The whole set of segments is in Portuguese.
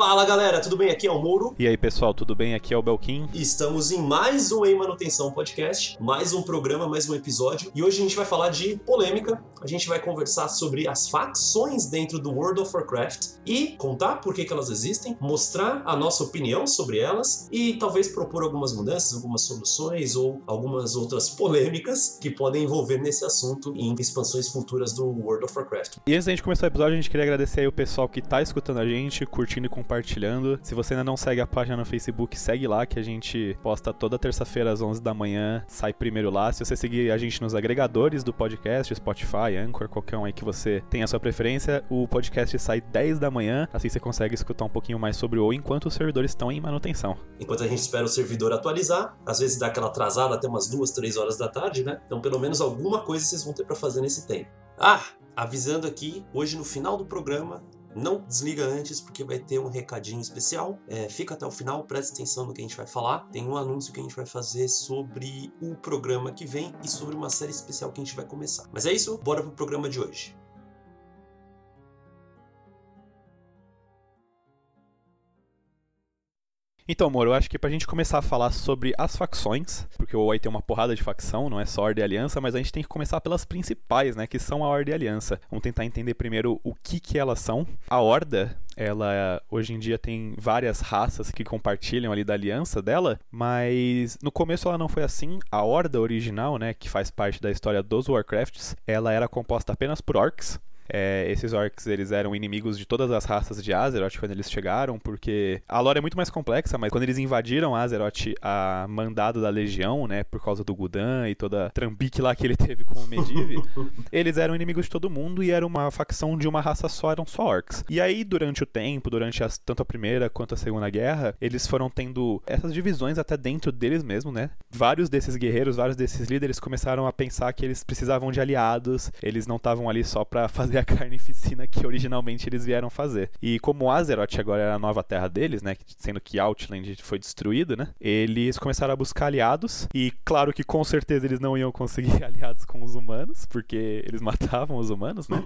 Fala galera, tudo bem? Aqui é o Mouro. E aí pessoal, tudo bem? Aqui é o Belkin. Estamos em mais um Em Manutenção Podcast, mais um programa, mais um episódio. E hoje a gente vai falar de polêmica, a gente vai conversar sobre as facções dentro do World of Warcraft e contar por que, que elas existem, mostrar a nossa opinião sobre elas e talvez propor algumas mudanças, algumas soluções ou algumas outras polêmicas que podem envolver nesse assunto em expansões futuras do World of Warcraft. E antes da gente começar o episódio, a gente queria agradecer aí o pessoal que tá escutando a gente, curtindo e compartilhando. Se você ainda não segue a página no Facebook, segue lá que a gente posta toda terça-feira às 11 da manhã, sai primeiro lá. Se você seguir a gente nos agregadores do podcast, Spotify, Anchor, qualquer um aí que você tenha a sua preferência, o podcast sai 10 da manhã, assim você consegue escutar um pouquinho mais sobre o enquanto os servidores estão em manutenção. Enquanto a gente espera o servidor atualizar, às vezes dá aquela atrasada até umas 2, 3 horas da tarde, né? Então pelo menos alguma coisa vocês vão ter para fazer nesse tempo. Ah, avisando aqui, hoje no final do programa não desliga antes, porque vai ter um recadinho especial. É, fica até o final, presta atenção no que a gente vai falar. Tem um anúncio que a gente vai fazer sobre o programa que vem e sobre uma série especial que a gente vai começar. Mas é isso, bora pro programa de hoje. Então, amor, eu acho que pra gente começar a falar sobre as facções, porque o OI tem uma porrada de facção, não é só Ordem e Aliança, mas a gente tem que começar pelas principais, né, que são a Ordem e Aliança. Vamos tentar entender primeiro o que que elas são. A Horda, ela hoje em dia tem várias raças que compartilham ali da aliança dela, mas no começo ela não foi assim. A Horda original, né, que faz parte da história dos Warcrafts, ela era composta apenas por orcs, é, esses orcs eles eram inimigos de todas as raças de Azeroth quando eles chegaram, porque a lore é muito mais complexa, mas quando eles invadiram Azeroth a mandado da legião, né, por causa do Gudan e toda a trambique lá que ele teve com o Medivh, eles eram inimigos de todo mundo e era uma facção de uma raça só, eram só orcs. E aí durante o tempo, durante as, tanto a primeira quanto a segunda guerra, eles foram tendo essas divisões até dentro deles mesmo, né? Vários desses guerreiros, vários desses líderes começaram a pensar que eles precisavam de aliados, eles não estavam ali só para fazer a carnificina que originalmente eles vieram fazer. E como Azeroth agora era a nova terra deles, né, sendo que Outland foi destruído, né, eles começaram a buscar aliados e claro que com certeza eles não iam conseguir aliados com os humanos, porque eles matavam os humanos, né?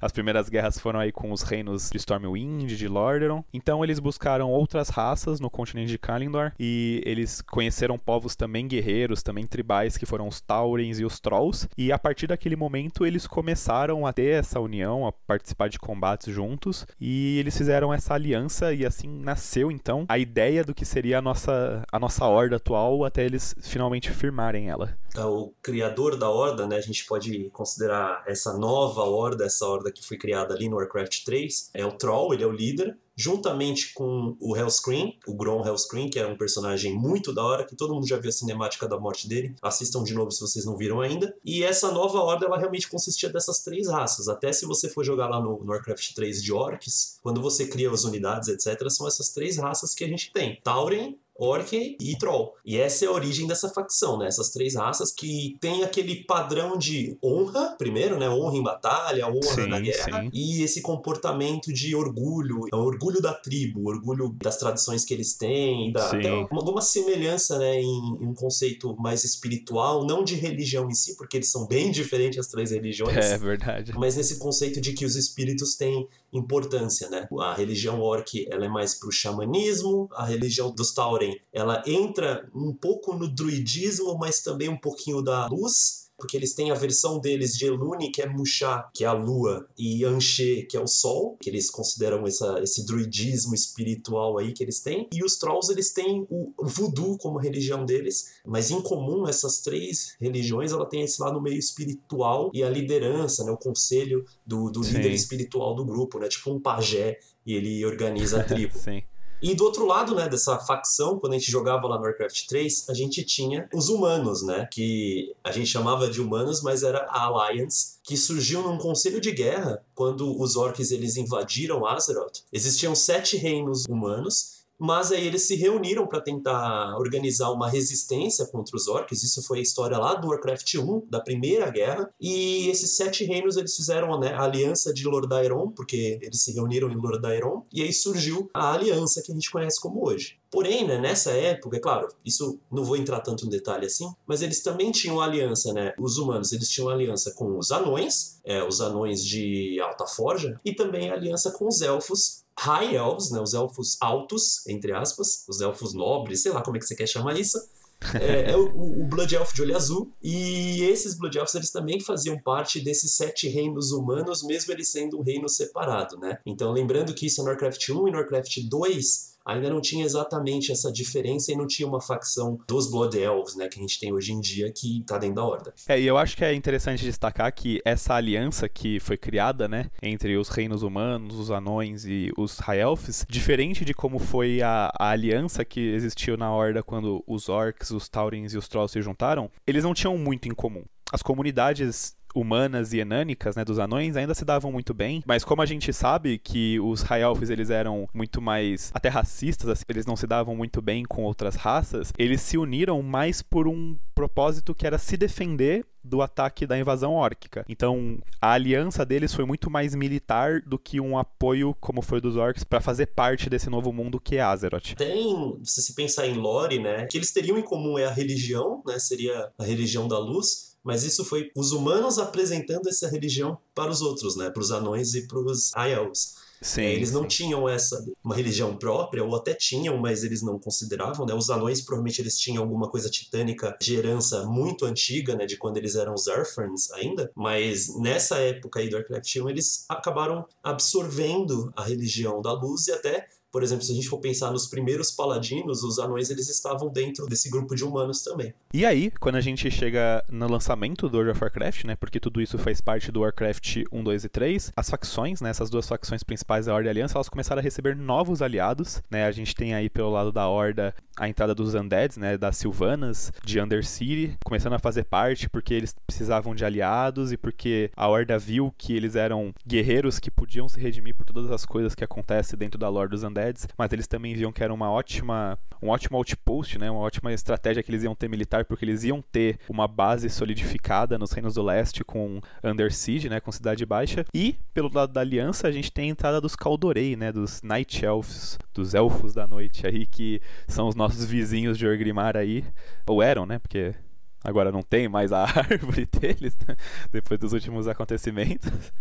As primeiras guerras foram aí com os reinos de Stormwind, de Lordaeron. Então eles buscaram outras raças no continente de Kalimdor e eles conheceram povos também guerreiros, também tribais, que foram os Taurens e os Trolls. E a partir daquele momento eles começaram a ter essa união união, a participar de combates juntos, e eles fizeram essa aliança e assim nasceu então a ideia do que seria a nossa, a nossa horda atual até eles finalmente firmarem ela. É, o criador da horda, né, a gente pode considerar essa nova horda, essa horda que foi criada ali no Warcraft 3, é o Troll, ele é o líder, juntamente com o Hellscream, o Grom Hellscream, que era um personagem muito da hora, que todo mundo já viu a cinemática da morte dele. Assistam de novo se vocês não viram ainda. E essa nova horda, ela realmente consistia dessas três raças. Até se você for jogar lá no, no Warcraft 3 de Orcs, quando você cria as unidades, etc., são essas três raças que a gente tem. Tauren, Orc e Troll. E essa é a origem dessa facção, né? Essas três raças que tem aquele padrão de honra, primeiro, né? Honra em batalha, honra sim, na guerra, sim. e esse comportamento de orgulho, é orgulho da tribo, orgulho das tradições que eles têm, da, alguma semelhança, né, em, em, um conceito mais espiritual, não de religião em si, porque eles são bem diferentes as três religiões. É verdade. Mas nesse conceito de que os espíritos têm importância, né? A religião orc, ela é mais pro xamanismo, a religião dos Tauren, ela entra um pouco no druidismo, mas também um pouquinho da luz, porque eles têm a versão deles de Elune, que é Muxá, que é a lua, e Anxê, que é o sol, que eles consideram essa, esse druidismo espiritual aí que eles têm. E os Trolls, eles têm o, o voodoo como religião deles, mas em comum essas três religiões, ela tem esse lado meio espiritual e a liderança, né, o conselho do, do líder espiritual do grupo, né, tipo um pajé, e ele organiza a tribo. Sim. E do outro lado, né, dessa facção, quando a gente jogava lá no Warcraft 3, a gente tinha os humanos, né, que a gente chamava de humanos, mas era a Alliance, que surgiu num conselho de guerra quando os orcs eles invadiram Azeroth. Existiam sete reinos humanos mas aí eles se reuniram para tentar organizar uma resistência contra os orcs. Isso foi a história lá do Warcraft 1, da Primeira Guerra. E esses sete reinos eles fizeram né, a aliança de Lordaeron, porque eles se reuniram em Lordaeron, e aí surgiu a aliança que a gente conhece como hoje. Porém, né, nessa época, é claro, isso não vou entrar tanto em detalhe assim, mas eles também tinham aliança, né? Os humanos, eles tinham aliança com os anões, é, os anões de Alta Forja, e também aliança com os elfos, High Elves, né, os elfos altos, entre aspas, os elfos nobres, sei lá como é que você quer chamar isso, é, é o, o, Blood Elf de olho azul. E esses Blood Elves eles também faziam parte desses sete reinos humanos, mesmo eles sendo um reino separado, né? Então, lembrando que isso é Warcraft 1 e Warcraft 2 ainda não tinha exatamente essa diferença e não tinha uma facção dos Blood Elves, né, que a gente tem hoje em dia que tá dentro da Horda. É, e eu acho que é interessante destacar que essa aliança que foi criada, né, entre os reinos humanos, os anões e os High Elves, diferente de como foi a, a aliança que existiu na Horda quando os Orcs, os Taurins e os Trolls se juntaram, eles não tinham muito em comum. As comunidades humanas e enânicas, né, dos anões, ainda se davam muito bem, mas como a gente sabe que os High eles eram muito mais até racistas, assim, eles não se davam muito bem com outras raças, eles se uniram mais por um propósito que era se defender do ataque da invasão órquica. Então, a aliança deles foi muito mais militar do que um apoio, como foi dos orcs, para fazer parte desse novo mundo que é Azeroth. Tem, se se pensar em lore, né, que eles teriam em comum é a religião, né, seria a religião da luz, mas isso foi os humanos apresentando essa religião para os outros, né? Para os anões e para os Aiels. Sim, é, eles não sim. tinham essa uma religião própria ou até tinham, mas eles não consideravam, né? Os anões provavelmente eles tinham alguma coisa titânica de herança muito antiga, né, de quando eles eram os Earthferns ainda, mas nessa época aí do Warcraft 1 eles acabaram absorvendo a religião da luz e até por exemplo, se a gente for pensar nos primeiros paladinos, os anões eles estavam dentro desse grupo de humanos também. E aí, quando a gente chega no lançamento do World of Warcraft, né, porque tudo isso faz parte do Warcraft 1, 2 e 3, as facções, né, essas duas facções principais da Horda e Aliança, elas começaram a receber novos aliados, né? A gente tem aí pelo lado da Horda a entrada dos Undeads, né, das Sylvanas, de Undercity, começando a fazer parte porque eles precisavam de aliados e porque a Horda viu que eles eram guerreiros que podiam se redimir por todas as coisas que acontecem dentro da lore dos Undeads, mas eles também viam que era uma ótima, um ótimo outpost, né, uma ótima estratégia que eles iam ter militar porque eles iam ter uma base solidificada nos Reinos do Leste com Undersiege, né, com Cidade Baixa. E pelo lado da Aliança, a gente tem a entrada dos Kaldorei, né, dos Night Elves, dos Elfos da Noite aí que são os nossos vizinhos de Orgrimmar aí, ou eram, né? Porque agora não tem mais a árvore deles, né? depois dos últimos acontecimentos.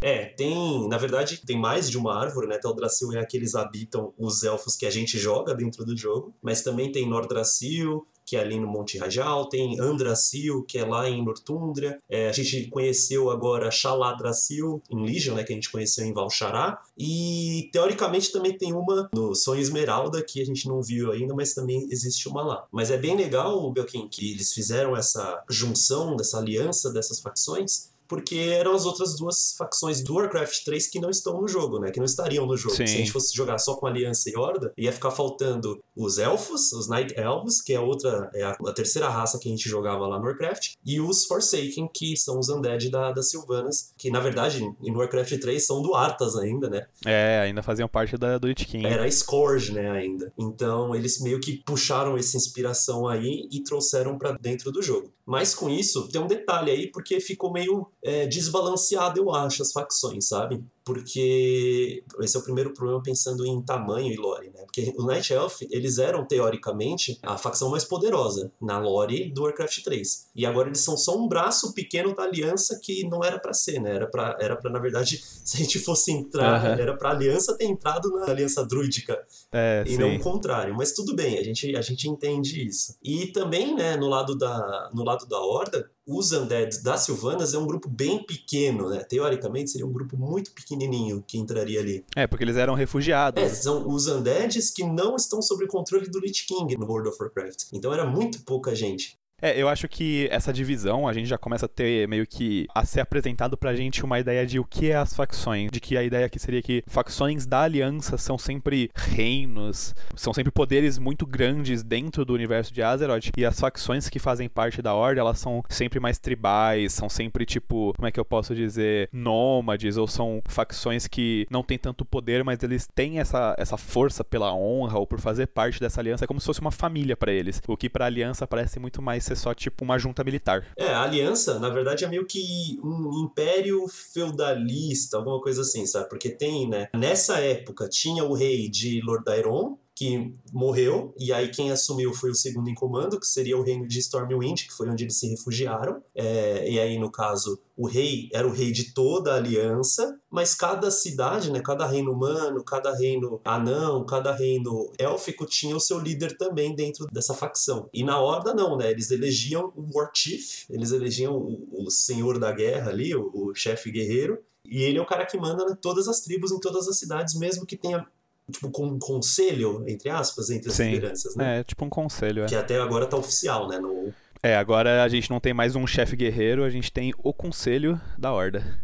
É, tem, na verdade, tem mais de uma árvore, né? Teldrassil é a que eles habitam os elfos que a gente joga dentro do jogo, mas também tem Nordrassil, que é ali no Monte Rajal, tem Andrasil, que é lá em Nortundra. É, a gente conheceu agora Xaladrasil em Legion, né, que a gente conheceu em Valchará. E teoricamente também tem uma no Sonho Esmeralda, que a gente não viu ainda, mas também existe uma lá. Mas é bem legal, Belkin, que eles fizeram essa junção, dessa aliança dessas facções porque eram as outras duas facções do Warcraft 3 que não estão no jogo, né? Que não estariam no jogo. Sim. Se a gente fosse jogar só com Aliança e Horda, ia ficar faltando os Elfos, os Night Elves, que é outra, é a, a, terceira raça que a gente jogava lá no Warcraft, e os Forsaken, que são os Undead da, das Sylvanas, que na verdade, no Warcraft 3 são do Arthas ainda, né? É, ainda faziam parte da, do Lich King. Era a Scourge, né, ainda. Então, eles meio que puxaram essa inspiração aí e trouxeram para dentro do jogo. Mas com isso, tem um detalhe aí, porque ficou meio é, desbalanceado, eu acho, as facções, sabe? Porque esse é o primeiro problema pensando em tamanho e lore, né? Porque o Night Elf, eles eram teoricamente a facção mais poderosa na lore do Warcraft 3. E agora eles são só um braço pequeno da aliança que não era para ser, né? Era para era para na verdade, se a gente fosse entrar, uhum. era para aliança ter entrado na aliança druídica. É, e sim. não o contrário, mas tudo bem, a gente a gente entende isso. E também, né, no lado da no lado da horda, os Undead das Silvanas é um grupo bem pequeno, né? Teoricamente seria um grupo muito pequenininho que entraria ali. É, porque eles eram refugiados. É, são os Undeads que não estão sob controle do Lich King no World of Warcraft. Então era muito pouca gente. É, eu acho que essa divisão a gente já começa a ter meio que a ser apresentado pra gente uma ideia de o que é as facções, de que a ideia aqui seria que facções da aliança são sempre reinos, são sempre poderes muito grandes dentro do universo de Azeroth, e as facções que fazem parte da Horda, elas são sempre mais tribais, são sempre tipo, como é que eu posso dizer, nômades, ou são facções que não têm tanto poder, mas eles têm essa, essa força pela honra ou por fazer parte dessa aliança, é como se fosse uma família para eles, o que pra aliança parece muito mais ser só tipo uma junta militar. É, a aliança, na verdade, é meio que um império feudalista, alguma coisa assim, sabe? Porque tem, né? Nessa época tinha o rei de Lordaeron, que morreu, e aí quem assumiu foi o segundo em comando, que seria o reino de Stormwind, que foi onde eles se refugiaram. É, e aí, no caso, o rei era o rei de toda a aliança, mas cada cidade, né, cada reino humano, cada reino anão, cada reino élfico tinha o seu líder também dentro dessa facção. E na Horda não, né? Eles elegiam o War Chief, eles elegiam o, o senhor da guerra ali, o, o chefe guerreiro, e ele é o cara que manda em todas as tribos, em todas as cidades, mesmo que tenha tipo com um conselho, entre aspas, entre as Sim. lideranças, né? É, tipo um conselho, é. Que até agora tá oficial, né? No... É, agora a gente não tem mais um chefe guerreiro, a gente tem o conselho da Horda.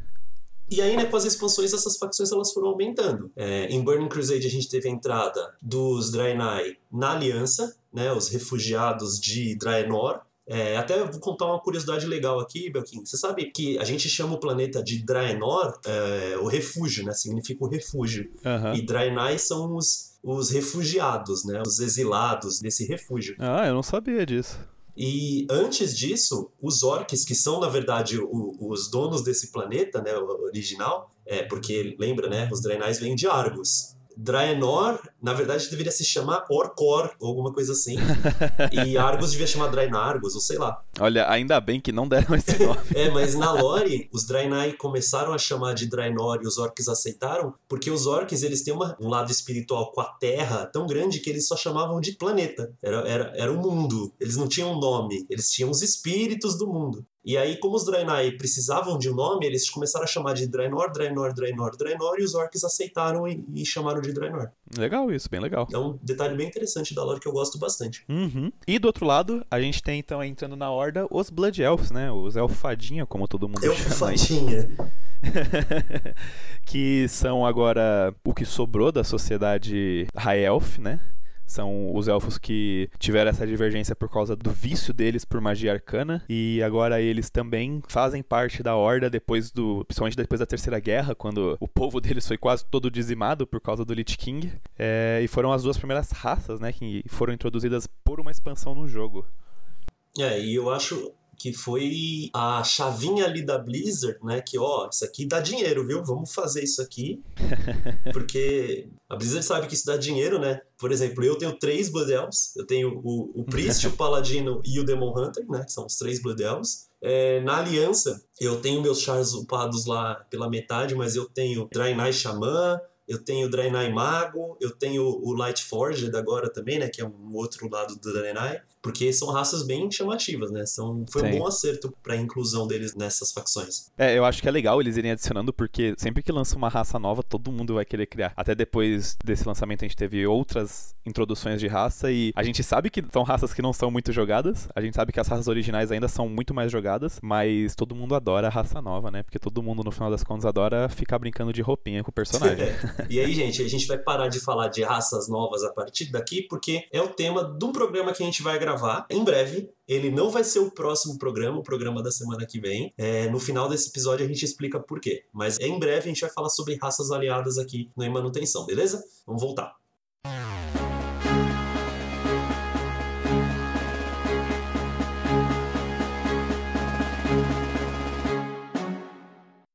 E aí, né, com as expansões, essas facções elas foram aumentando. É, em Burning Crusade a gente teve a entrada dos Draenei na Aliança, né, os refugiados de Draenor, é, até vou contar uma curiosidade legal aqui, Belkin. Você sabe que a gente chama o planeta de Draenor é, o refúgio, né? Significa o refúgio. Uhum. E Draenei são os, os refugiados, né? Os exilados desse refúgio. Ah, eu não sabia disso. E antes disso, os orcs, que são na verdade o, os donos desse planeta, né, original, é porque lembra, né, os Draenais vêm de Argos. Draenor, na verdade, deveria se chamar Orcor, ou alguma coisa assim. e Argos devia chamar Draenargos, ou sei lá. Olha, ainda bem que não deram esse nome. é, mas na lore, os Draenei começaram a chamar de Draenor e os orcs aceitaram, porque os orcs, eles têm uma, um lado espiritual com a Terra tão grande que eles só chamavam de planeta. Era, era, era o mundo. Eles não tinham nome, eles tinham os espíritos do mundo. E aí, como os Draenei precisavam de um nome, eles começaram a chamar de Draenor, Draenor, Draenor, Draenor, e os orcs aceitaram e, e chamaram de Draenor. Legal isso, bem legal. É um detalhe bem interessante da lore que eu gosto bastante. Uhum. E do outro lado, a gente tem então entrando na horda os Blood Elves, né? Os Elfadinha, como todo mundo chama. Elfadinha. que são agora o que sobrou da sociedade High Elf, né? São os elfos que tiveram essa divergência por causa do vício deles por magia arcana. E agora eles também fazem parte da horda depois do. Principalmente depois da Terceira Guerra, quando o povo deles foi quase todo dizimado por causa do Lich King. É, e foram as duas primeiras raças, né? Que foram introduzidas por uma expansão no jogo. É, e eu acho que foi a chavinha ali da Blizzard, né? Que, ó, isso aqui dá dinheiro, viu? Vamos fazer isso aqui. Porque a Blizzard sabe que isso dá dinheiro, né? Por exemplo, eu tenho três Blood Elves. Eu tenho o, o Priest, o Paladino e o Demon Hunter, né? Que são os três Blood Elves. É, na Aliança, eu tenho meus chars upados lá pela metade, mas eu tenho Draenei Xamã, eu tenho o Draenei Mago, eu tenho o Light Forged agora também, né? Que é um outro lado do Draenei porque são raças bem chamativas, né? São, foi Sim. um bom acerto para a inclusão deles nessas facções. É, eu acho que é legal eles irem adicionando, porque sempre que lança uma raça nova, todo mundo vai querer criar. Até depois desse lançamento, a gente teve outras introduções de raça e a gente sabe que são raças que não são muito jogadas, a gente sabe que as raças originais ainda são muito mais jogadas, mas todo mundo adora a raça nova, né? Porque todo mundo, no final das contas, adora ficar brincando de roupinha com o personagem. e aí, gente, a gente vai parar de falar de raças novas a partir daqui, porque é o tema de um programa que a gente vai gravar gravar em breve. Ele não vai ser o próximo programa, o programa da semana que vem. É, no final desse episódio a gente explica por quê. Mas em breve a gente vai falar sobre raças aliadas aqui no Em Manutenção, beleza? Vamos voltar.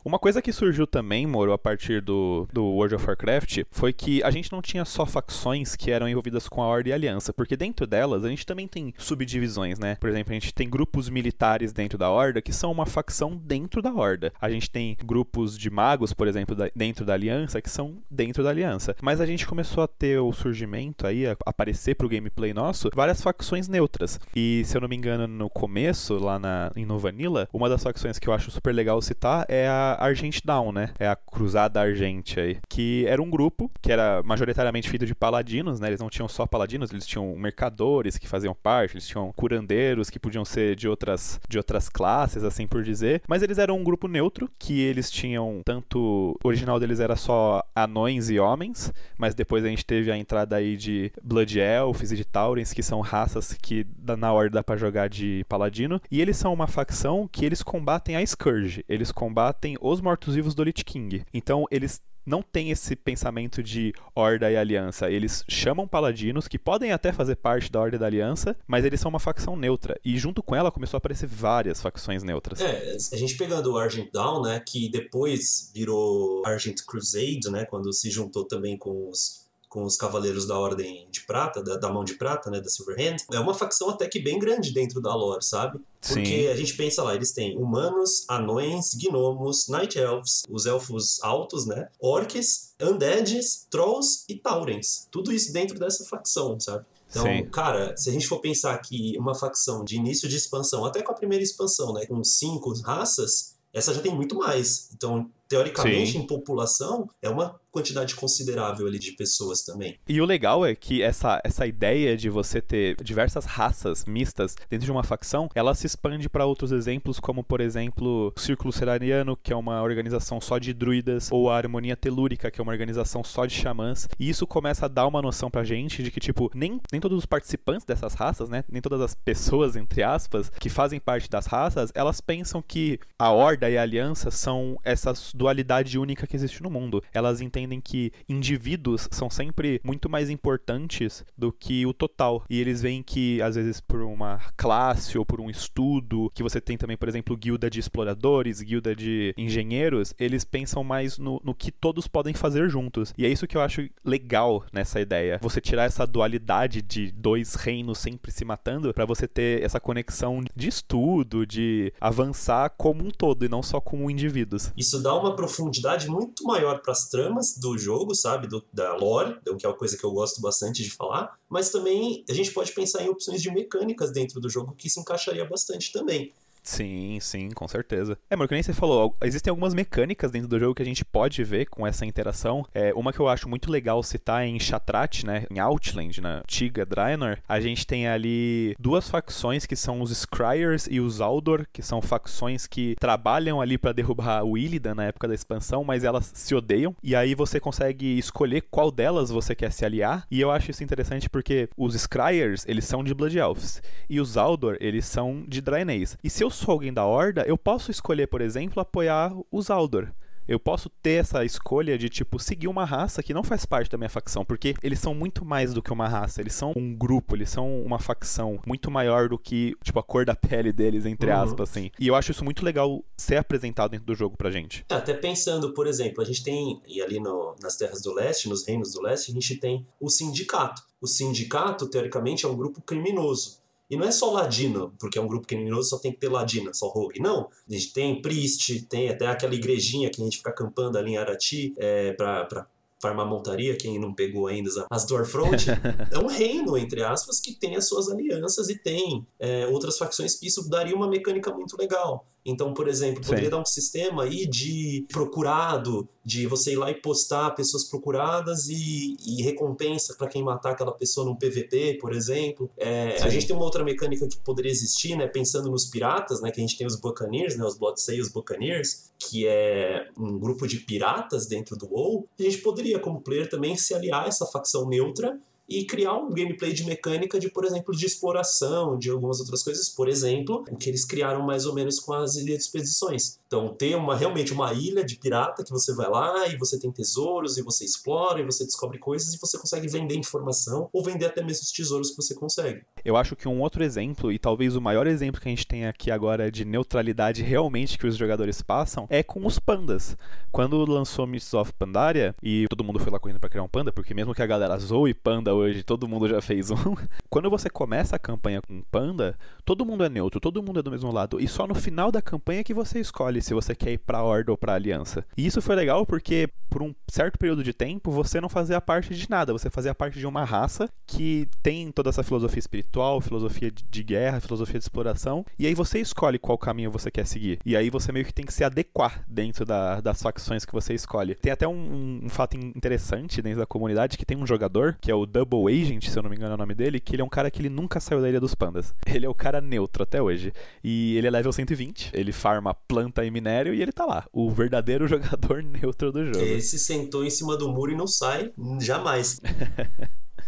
Uma coisa que surgiu também, Moro, a partir do, do World of Warcraft, foi que a gente não tinha só facções que eram envolvidas com a Horda e a Aliança, porque dentro delas a gente também tem subdivisões, né? Por exemplo, a gente tem grupos militares dentro da Horda que são uma facção dentro da Horda. A gente tem grupos de magos, por exemplo, da, dentro da Aliança, que são dentro da Aliança. Mas a gente começou a ter o surgimento aí, a aparecer pro gameplay nosso, várias facções neutras. E se eu não me engano, no começo, lá na, em Novanilla, uma das facções que eu acho super legal citar é a Argent Down, né? É a Cruzada Argente aí. Que era um grupo que era majoritariamente feito de paladinos, né? Eles não tinham só paladinos, eles tinham mercadores que faziam parte, eles tinham curandeiros que podiam ser de outras, de outras classes, assim por dizer. Mas eles eram um grupo neutro, que eles tinham tanto. O original deles era só anões e homens, mas depois a gente teve a entrada aí de Blood Elves e de Taurens, que são raças que na hora dá pra jogar de paladino. E eles são uma facção que eles combatem a Scourge. Eles combatem os mortos-vivos do Lich King. Então eles não têm esse pensamento de Horda e Aliança. Eles chamam paladinos, que podem até fazer parte da Horda e da Aliança, mas eles são uma facção neutra. E junto com ela começou a aparecer várias facções neutras. É, a gente pegando o Argent Dawn, né, que depois virou Argent Crusade, né, quando se juntou também com os com os Cavaleiros da Ordem de Prata, da, da Mão de Prata, né, da Silverhand, é uma facção até que bem grande dentro da lore, sabe? Porque Sim. a gente pensa lá, eles têm humanos, anões, gnomos, night elves, os elfos altos, né? Orcs, undeads, trolls e taurens. Tudo isso dentro dessa facção, sabe? Então, Sim. cara, se a gente for pensar que uma facção de início de expansão, até com a primeira expansão, né, com cinco raças, essa já tem muito mais. Então, teoricamente, Sim. em população, é uma quantidade considerável ali de pessoas também. E o legal é que essa, essa ideia de você ter diversas raças mistas dentro de uma facção, ela se expande para outros exemplos, como por exemplo o Círculo Seraniano, que é uma organização só de druidas, ou a Harmonia Telúrica, que é uma organização só de xamãs. E isso começa a dar uma noção pra gente de que, tipo, nem, nem todos os participantes dessas raças, né? Nem todas as pessoas, entre aspas, que fazem parte das raças, elas pensam que a Horda e a Aliança são essa dualidade única que existe no mundo. Elas entendem entendem que indivíduos são sempre muito mais importantes do que o total. E eles veem que, às vezes, por uma classe ou por um estudo, que você tem também, por exemplo, guilda de exploradores, guilda de engenheiros, eles pensam mais no, no que todos podem fazer juntos. E é isso que eu acho legal nessa ideia. Você tirar essa dualidade de dois reinos sempre se matando para você ter essa conexão de estudo, de avançar como um todo e não só como indivíduos. Isso dá uma profundidade muito maior para as tramas do jogo, sabe? Do, da lore, que é uma coisa que eu gosto bastante de falar. Mas também a gente pode pensar em opções de mecânicas dentro do jogo que se encaixaria bastante também. Sim, sim, com certeza. É, mas que nem você falou, existem algumas mecânicas dentro do jogo que a gente pode ver com essa interação. É, uma que eu acho muito legal citar é em Shatrat, né, em Outland, na Tiga Draenor, a gente tem ali duas facções que são os Scryers e os Aldor, que são facções que trabalham ali para derrubar o Illidan na época da expansão, mas elas se odeiam. E aí você consegue escolher qual delas você quer se aliar. E eu acho isso interessante porque os Scryers, eles são de Blood Elves, e os Aldor, eles são de Draenei. E se eu sou alguém da Horda, eu posso escolher, por exemplo, apoiar os Aldor. Eu posso ter essa escolha de, tipo, seguir uma raça que não faz parte da minha facção, porque eles são muito mais do que uma raça, eles são um grupo, eles são uma facção muito maior do que, tipo, a cor da pele deles, entre uhum. aspas, assim. E eu acho isso muito legal ser apresentado dentro do jogo pra gente. É, até pensando, por exemplo, a gente tem, e ali no, nas Terras do Leste, nos Reinos do Leste, a gente tem o Sindicato. O Sindicato, teoricamente, é um grupo criminoso. E não é só Ladino, porque é um grupo criminoso, só tem que ter Ladina, só Rogue. Não. A gente tem Priest, tem até aquela igrejinha que a gente fica acampando ali em Arati é, pra, pra farmar montaria, quem não pegou ainda as Dwarfront, é um reino, entre aspas, que tem as suas alianças e tem é, outras facções que isso daria uma mecânica muito legal. Então, por exemplo, poderia Sim. dar um sistema aí de procurado, de você ir lá e postar pessoas procuradas e, e recompensa para quem matar aquela pessoa num PVP, por exemplo. É, a gente tem uma outra mecânica que poderia existir, né? Pensando nos piratas, né? Que a gente tem os Buccaneers, né? Os Bloodsail, os Buccaneers, que é um grupo de piratas dentro do WoW. A gente poderia, como player, também se aliar a essa facção neutra e criar um gameplay de mecânica de, por exemplo, de exploração, de algumas outras coisas. Por exemplo, o que eles criaram mais ou menos com as ilhas de expedições. Então, ter uma, realmente uma ilha de pirata que você vai lá e você tem tesouros e você explora e você descobre coisas e você consegue vender informação ou vender até mesmo os tesouros que você consegue. Eu acho que um outro exemplo, e talvez o maior exemplo que a gente tem aqui agora de neutralidade realmente que os jogadores passam, é com os pandas. Quando lançou Mists of Pandaria, e todo mundo foi lá correndo para criar um panda, porque mesmo que a galera zoe panda hoje, todo mundo já fez um. Quando você começa a campanha com panda, todo mundo é neutro, todo mundo é do mesmo lado, e só no final da campanha que você escolhe se você quer ir pra Horda ou pra Aliança. E isso foi legal porque, por um certo período de tempo, você não fazia parte de nada, você fazia parte de uma raça que tem toda essa filosofia espiritual, filosofia de guerra, filosofia de exploração, e aí você escolhe qual caminho você quer seguir. E aí você meio que tem que se adequar dentro da, das facções que você escolhe. Tem até um, um, fato interessante dentro da comunidade que tem um jogador, que é o Double Agent, se eu não me engano é o nome dele, que ele é um cara que ele nunca saiu da Ilha dos Pandas. Ele é o cara neutro até hoje. E ele é level 120, ele farma planta e minério e ele tá lá. O verdadeiro jogador neutro do jogo. Esse sentou em cima do muro e não sai jamais.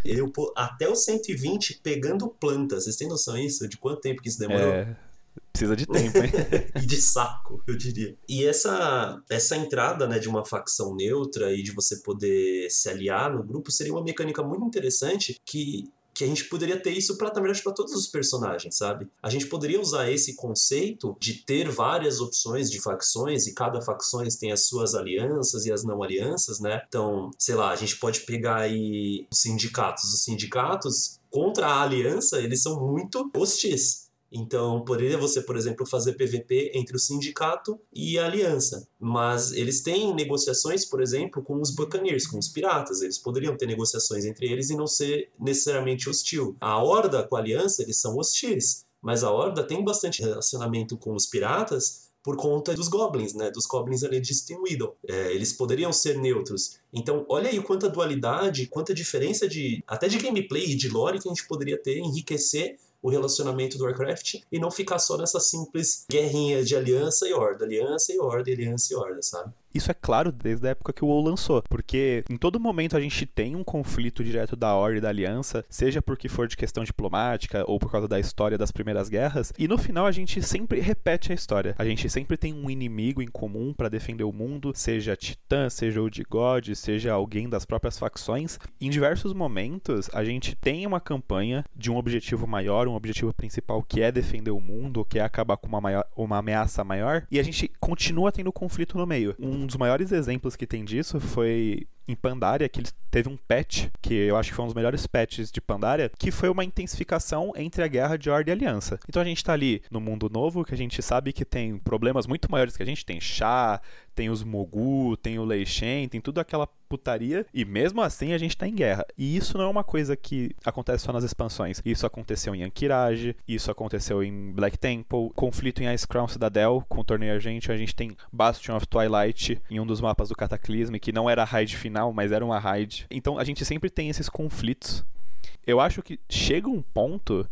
Eu, até o 120 pegando plantas. Vocês têm noção disso? De quanto tempo que isso demorou? É, precisa de tempo, hein? e de saco, eu diria. E essa, essa entrada né, de uma facção neutra e de você poder se aliar no grupo seria uma mecânica muito interessante que que a gente poderia ter isso para também para todos os personagens, sabe? A gente poderia usar esse conceito de ter várias opções de facções e cada facções tem as suas alianças e as não alianças, né? Então, sei lá, a gente pode pegar aí os sindicatos. Os sindicatos contra a aliança, eles são muito hostis então, poderia você, por exemplo, fazer PVP entre o sindicato e a aliança. Mas eles têm negociações, por exemplo, com os Buccaneers, com os piratas. Eles poderiam ter negociações entre eles e não ser necessariamente hostil. A Horda com a aliança, eles são hostis. Mas a Horda tem bastante relacionamento com os piratas por conta dos goblins, né? Dos goblins ali de. É, eles poderiam ser neutros. Então, olha aí quanta dualidade, quanta diferença de até de gameplay e de lore que a gente poderia ter, enriquecer o relacionamento do Warcraft e não ficar só nessa simples guerrinha de aliança e horda, aliança e horda, aliança e horda, sabe? Isso é claro desde a época que o WoW lançou, porque em todo momento a gente tem um conflito direto da Ordem e da Aliança, seja porque for de questão diplomática ou por causa da história das primeiras guerras, e no final a gente sempre repete a história. A gente sempre tem um inimigo em comum para defender o mundo, seja Titã, seja o de God, seja alguém das próprias facções. Em diversos momentos a gente tem uma campanha de um objetivo maior, um objetivo principal que é defender o mundo, que é acabar com uma, maior, uma ameaça maior, e a gente continua tendo conflito no meio. Um dos maiores exemplos que tem disso foi em Pandaria, que ele teve um patch, que eu acho que foi um dos melhores patches de Pandaria, que foi uma intensificação entre a guerra de Ordem e Aliança. Então a gente tá ali no mundo novo, que a gente sabe que tem problemas muito maiores que a gente. Tem chá, tem os Mogu, tem o Lei Shen, tem tudo aquela putaria, e mesmo assim a gente tá em guerra. E isso não é uma coisa que acontece só nas expansões. Isso aconteceu em Ankiraj, isso aconteceu em Black Temple, conflito em Ice Crown Citadel com o torneio Argente, a gente tem Bastion of Twilight em um dos mapas do Cataclysm, que não era a raid final, mas era uma raid. Então a gente sempre tem esses conflitos. Eu acho que chega um ponto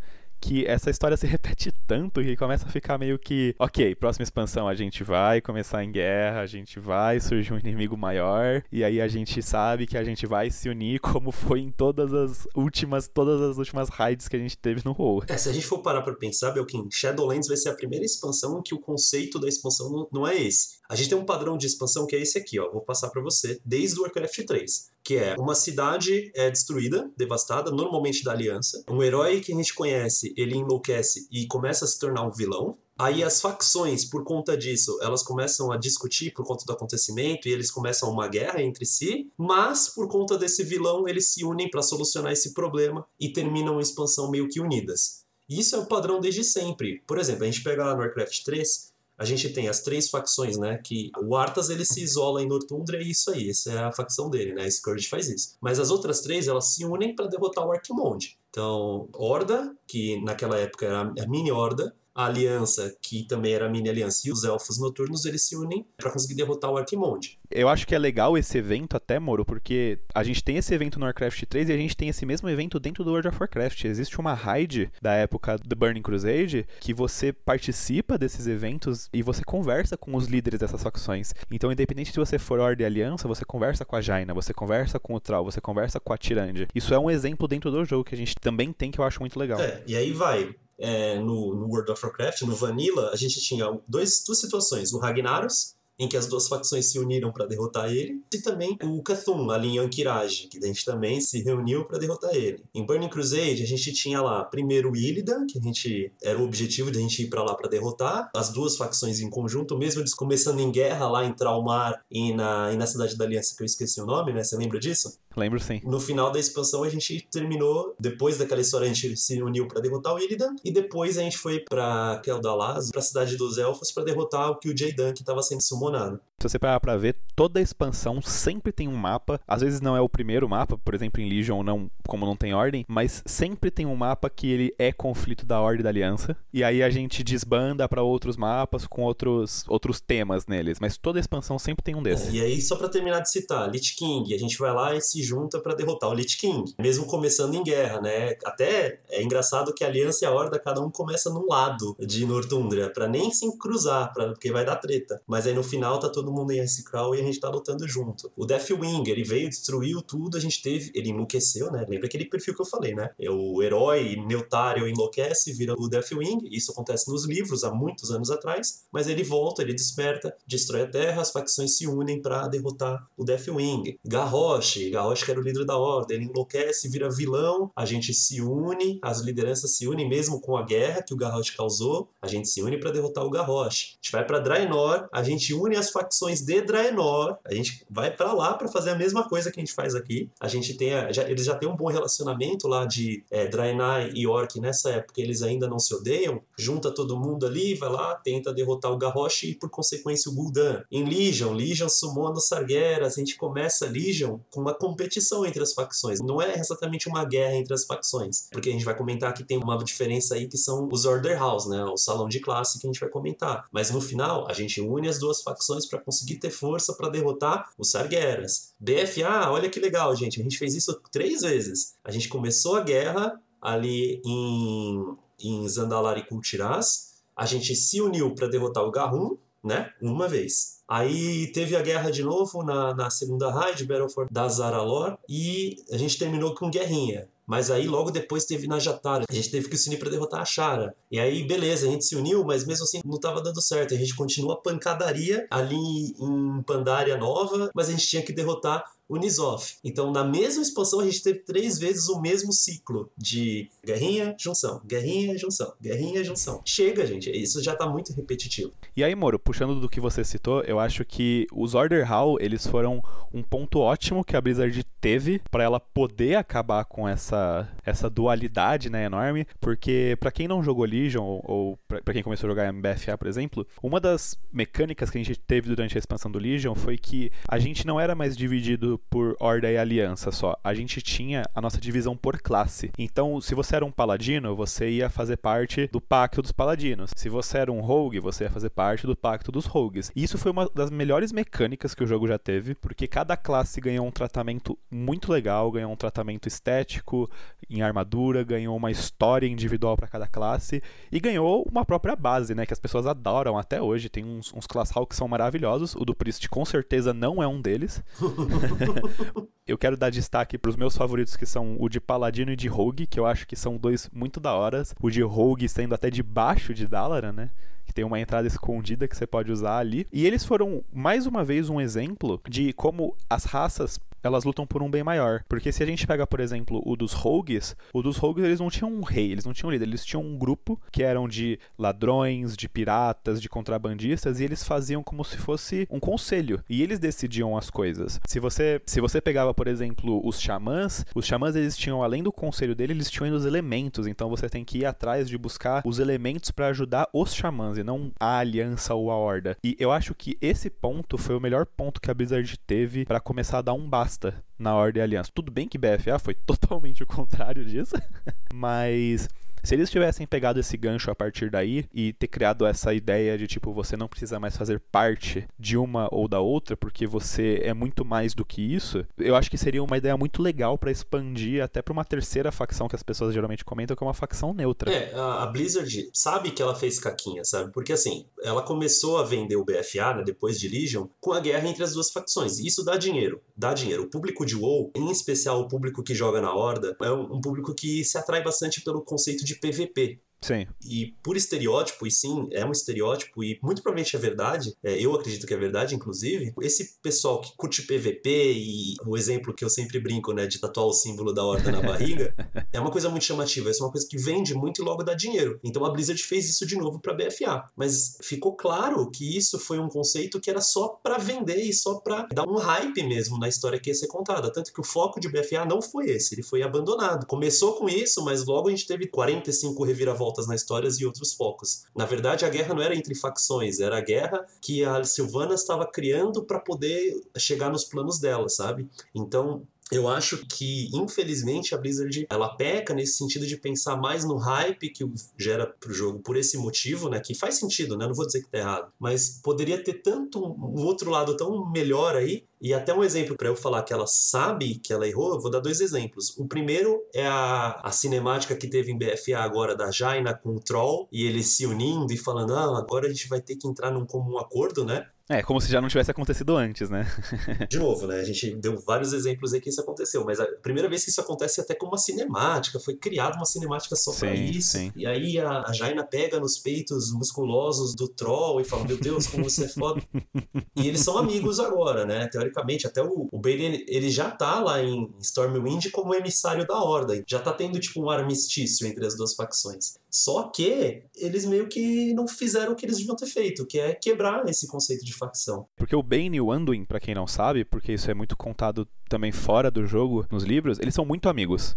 que essa história se repete tanto que começa a ficar meio que, ok, próxima expansão a gente vai começar em guerra, a gente vai surgir um inimigo maior e aí a gente sabe que a gente vai se unir como foi em todas as últimas, todas as últimas raids que a gente teve no WoW. É, se a gente for parar para pensar, Belkin, Shadowlands vai ser a primeira expansão em que o conceito da expansão não, não é esse. A gente tem um padrão de expansão que é esse aqui, ó, vou passar para você, desde o Warcraft 3 que é uma cidade é destruída, devastada, normalmente da Aliança. Um herói que a gente conhece, ele enlouquece e começa a se tornar um vilão. Aí as facções, por conta disso, elas começam a discutir por conta do acontecimento e eles começam uma guerra entre si, mas por conta desse vilão eles se unem para solucionar esse problema e terminam a expansão meio que unidas. E isso é o padrão desde sempre. Por exemplo, a gente pega lá no Warcraft 3, a gente tem as três facções, né? Que o Arthas ele se isola em Nortundra e é isso aí, essa é a facção dele, né? Scourge faz isso. Mas as outras três elas se unem para derrotar o Archimonde. Então, Horda, que naquela época era a mini Horda, a Aliança, que também era a mini aliança, e os Elfos Noturnos, eles se unem para conseguir derrotar o Arquimonde. Eu acho que é legal esse evento até, Moro, porque a gente tem esse evento no Warcraft 3 e a gente tem esse mesmo evento dentro do World of Warcraft. Existe uma raid da época do Burning Crusade que você participa desses eventos e você conversa com os líderes dessas facções. Então, independente se você for Ordem Aliança, você conversa com a Jaina, você conversa com o Troll, você conversa com a Tirande. Isso é um exemplo dentro do jogo que a gente também tem que eu acho muito legal. É, e aí vai é, no, no, World of Warcraft, no Vanilla, a gente tinha dois, duas situações. O Ragnaros, em que as duas facções se uniram para derrotar ele, e também o Cthulhu, ali em Ankiraj, que a gente também se reuniu para derrotar ele. Em Burning Crusade, a gente tinha lá primeiro o Illidan, que a gente era o objetivo de a gente ir para lá para derrotar, as duas facções em conjunto, mesmo eles começando em guerra lá em Traumar e na, e na Cidade da Aliança, que eu esqueci o nome, né? Você lembra disso? Lembro sim. No final da expansão a gente terminou, depois daquela história a gente se uniu para derrotar o Illidan e depois a gente foi para Keldalaz, para a cidade dos elfos para derrotar o Kil'jaedan que estava sendo Corona Se você parar pra ver, toda a expansão sempre tem um mapa. Às vezes não é o primeiro mapa, por exemplo, em Legion não, como não tem ordem, mas sempre tem um mapa que ele é conflito da ordem da aliança. E aí a gente desbanda para outros mapas com outros, outros temas neles. Mas toda a expansão sempre tem um desses. É, e aí, só para terminar de citar, Lich King, a gente vai lá e se junta para derrotar o Lich King. Mesmo começando em guerra, né? Até é engraçado que a aliança e a horda, cada um começa num lado de Nortundra, para nem se cruzar, pra, porque vai dar treta. Mas aí no final tá todo todo mundo em Crow e a gente tá lutando junto. O Deathwing, ele veio, destruiu tudo, a gente teve, ele enlouqueceu, né? Lembra aquele perfil que eu falei, né? É o herói Neutário enlouquece, vira o Deathwing, isso acontece nos livros há muitos anos atrás, mas ele volta, ele desperta, destrói a Terra, as facções se unem para derrotar o Deathwing. Garrosh, Garrosh que era o líder da Ordem, ele enlouquece, vira vilão, a gente se une, as lideranças se unem mesmo com a guerra que o Garrosh causou, a gente se une para derrotar o Garrosh. A gente vai para Draenor, a gente une as facções de Draenor, a gente vai para lá para fazer a mesma coisa que a gente faz aqui. A gente tem, a, já, eles já têm um bom relacionamento lá de é, Draenei e Orc nessa época, eles ainda não se odeiam, junta todo mundo ali, vai lá, tenta derrotar o Garrosh e por consequência o Gul'dan. Em Legion, Legion sumona Sargeras, a gente começa Legion com uma competição entre as facções. Não é exatamente uma guerra entre as facções, porque a gente vai comentar que tem uma diferença aí que são os Order House, né? O salão de classe que a gente vai comentar. Mas no final, a gente une as duas facções para conseguir ter força para derrotar os Sargeras. BFA, olha que legal, gente. A gente fez isso três vezes. A gente começou a guerra ali em, em Zandalar e Kultiras. A gente se uniu para derrotar o Garrun, né? Uma vez. Aí teve a guerra de novo na, na segunda raid, Battle for Dazaralor, e a gente terminou com guerrinha. Mas aí logo depois teve na Jatara. A gente teve que se unir para derrotar a Shara. E aí, beleza, a gente se uniu, mas mesmo assim não tava dando certo. A gente continua a pancadaria ali em Pandaria Nova, mas a gente tinha que derrotar Unisof. Então, na mesma expansão, a gente teve três vezes o mesmo ciclo de guerrinha, junção, guerrinha, junção, guerrinha, junção. Chega, gente, isso já tá muito repetitivo. E aí, Moro, puxando do que você citou, eu acho que os Order Hall, eles foram um ponto ótimo que a Blizzard teve para ela poder acabar com essa, essa dualidade, né, enorme, porque para quem não jogou Legion ou, ou para quem começou a jogar MBFA, por exemplo, uma das mecânicas que a gente teve durante a expansão do Legion foi que a gente não era mais dividido por Horda e Aliança só. A gente tinha a nossa divisão por classe. Então, se você era um paladino, você ia fazer parte do pacto dos paladinos. Se você era um rogue, você ia fazer parte do pacto dos rogues. E isso foi uma das melhores mecânicas que o jogo já teve, porque cada classe ganhou um tratamento muito legal, ganhou um tratamento estético em armadura, ganhou uma história individual para cada classe e ganhou uma própria base, né, que as pessoas adoram até hoje. Tem uns, uns class hall que são maravilhosos. O do Priest com certeza não é um deles. eu quero dar destaque para os meus favoritos, que são o de Paladino e de Rogue, que eu acho que são dois muito da horas. O de Rogue sendo até debaixo de Dalaran, né? que tem uma entrada escondida que você pode usar ali. E eles foram mais uma vez um exemplo de como as raças elas lutam por um bem maior. Porque se a gente pega, por exemplo, o dos rogues, o dos rogues eles não tinham um rei, eles não tinham um líder, eles tinham um grupo que eram de ladrões, de piratas, de contrabandistas e eles faziam como se fosse um conselho e eles decidiam as coisas. Se você, se você pegava, por exemplo, os xamãs, os xamãs eles tinham além do conselho dele, eles tinham os elementos, então você tem que ir atrás de buscar os elementos para ajudar os xamãs e não a aliança ou a horda. E eu acho que esse ponto foi o melhor ponto que a Blizzard teve para começar a dar um basta na Ordem Aliança. Tudo bem que BFA foi totalmente o contrário disso, mas se eles tivessem pegado esse gancho a partir daí e ter criado essa ideia de tipo, você não precisa mais fazer parte de uma ou da outra, porque você é muito mais do que isso, eu acho que seria uma ideia muito legal para expandir até para uma terceira facção que as pessoas geralmente comentam, que é uma facção neutra. É, a Blizzard sabe que ela fez caquinha, sabe? Porque assim, ela começou a vender o BFA, né, depois de Legion, com a guerra entre as duas facções. E isso dá dinheiro, dá dinheiro. O público de WoW, em especial o público que joga na Horda, é um público que se atrai bastante pelo conceito de PVP. Sim. E por estereótipo, e sim, é um estereótipo, e muito provavelmente é verdade, é, eu acredito que é verdade, inclusive, esse pessoal que curte PVP e o exemplo que eu sempre brinco, né, de tatuar o símbolo da horda na barriga, é uma coisa muito chamativa, é uma coisa que vende muito e logo dá dinheiro. Então a Blizzard fez isso de novo para BFA. Mas ficou claro que isso foi um conceito que era só para vender e só para dar um hype mesmo na história que ia ser contada. Tanto que o foco de BFA não foi esse, ele foi abandonado. Começou com isso, mas logo a gente teve 45 reviravoltas voltas na história e outros focos. Na verdade, a guerra não era entre facções, era a guerra que a Silvana estava criando para poder chegar nos planos dela, sabe? Então, eu acho que, infelizmente, a Blizzard ela peca nesse sentido de pensar mais no hype que gera pro jogo por esse motivo, né? Que faz sentido, né? Não vou dizer que tá errado. Mas poderia ter tanto um outro lado tão melhor aí. E até um exemplo para eu falar que ela sabe que ela errou, eu vou dar dois exemplos. O primeiro é a, a cinemática que teve em BFA agora da Jaina com o Troll e eles se unindo e falando: ah, agora a gente vai ter que entrar num comum acordo, né? É, como se já não tivesse acontecido antes, né? De novo, né? A gente deu vários exemplos aí que isso aconteceu, mas a primeira vez que isso acontece é até com uma cinemática, foi criada uma cinemática só sim, pra isso. Sim. E aí a, a Jaina pega nos peitos musculosos do Troll e fala: Meu Deus, como você é foda. e eles são amigos agora, né? Teoricamente, até o, o ele, ele já tá lá em Stormwind como emissário da Horda. Já tá tendo tipo um armistício entre as duas facções. Só que eles meio que não fizeram o que eles deviam ter feito, que é quebrar esse conceito de facção. Porque o Bane e o Anduin, para quem não sabe, porque isso é muito contado também fora do jogo, nos livros, eles são muito amigos.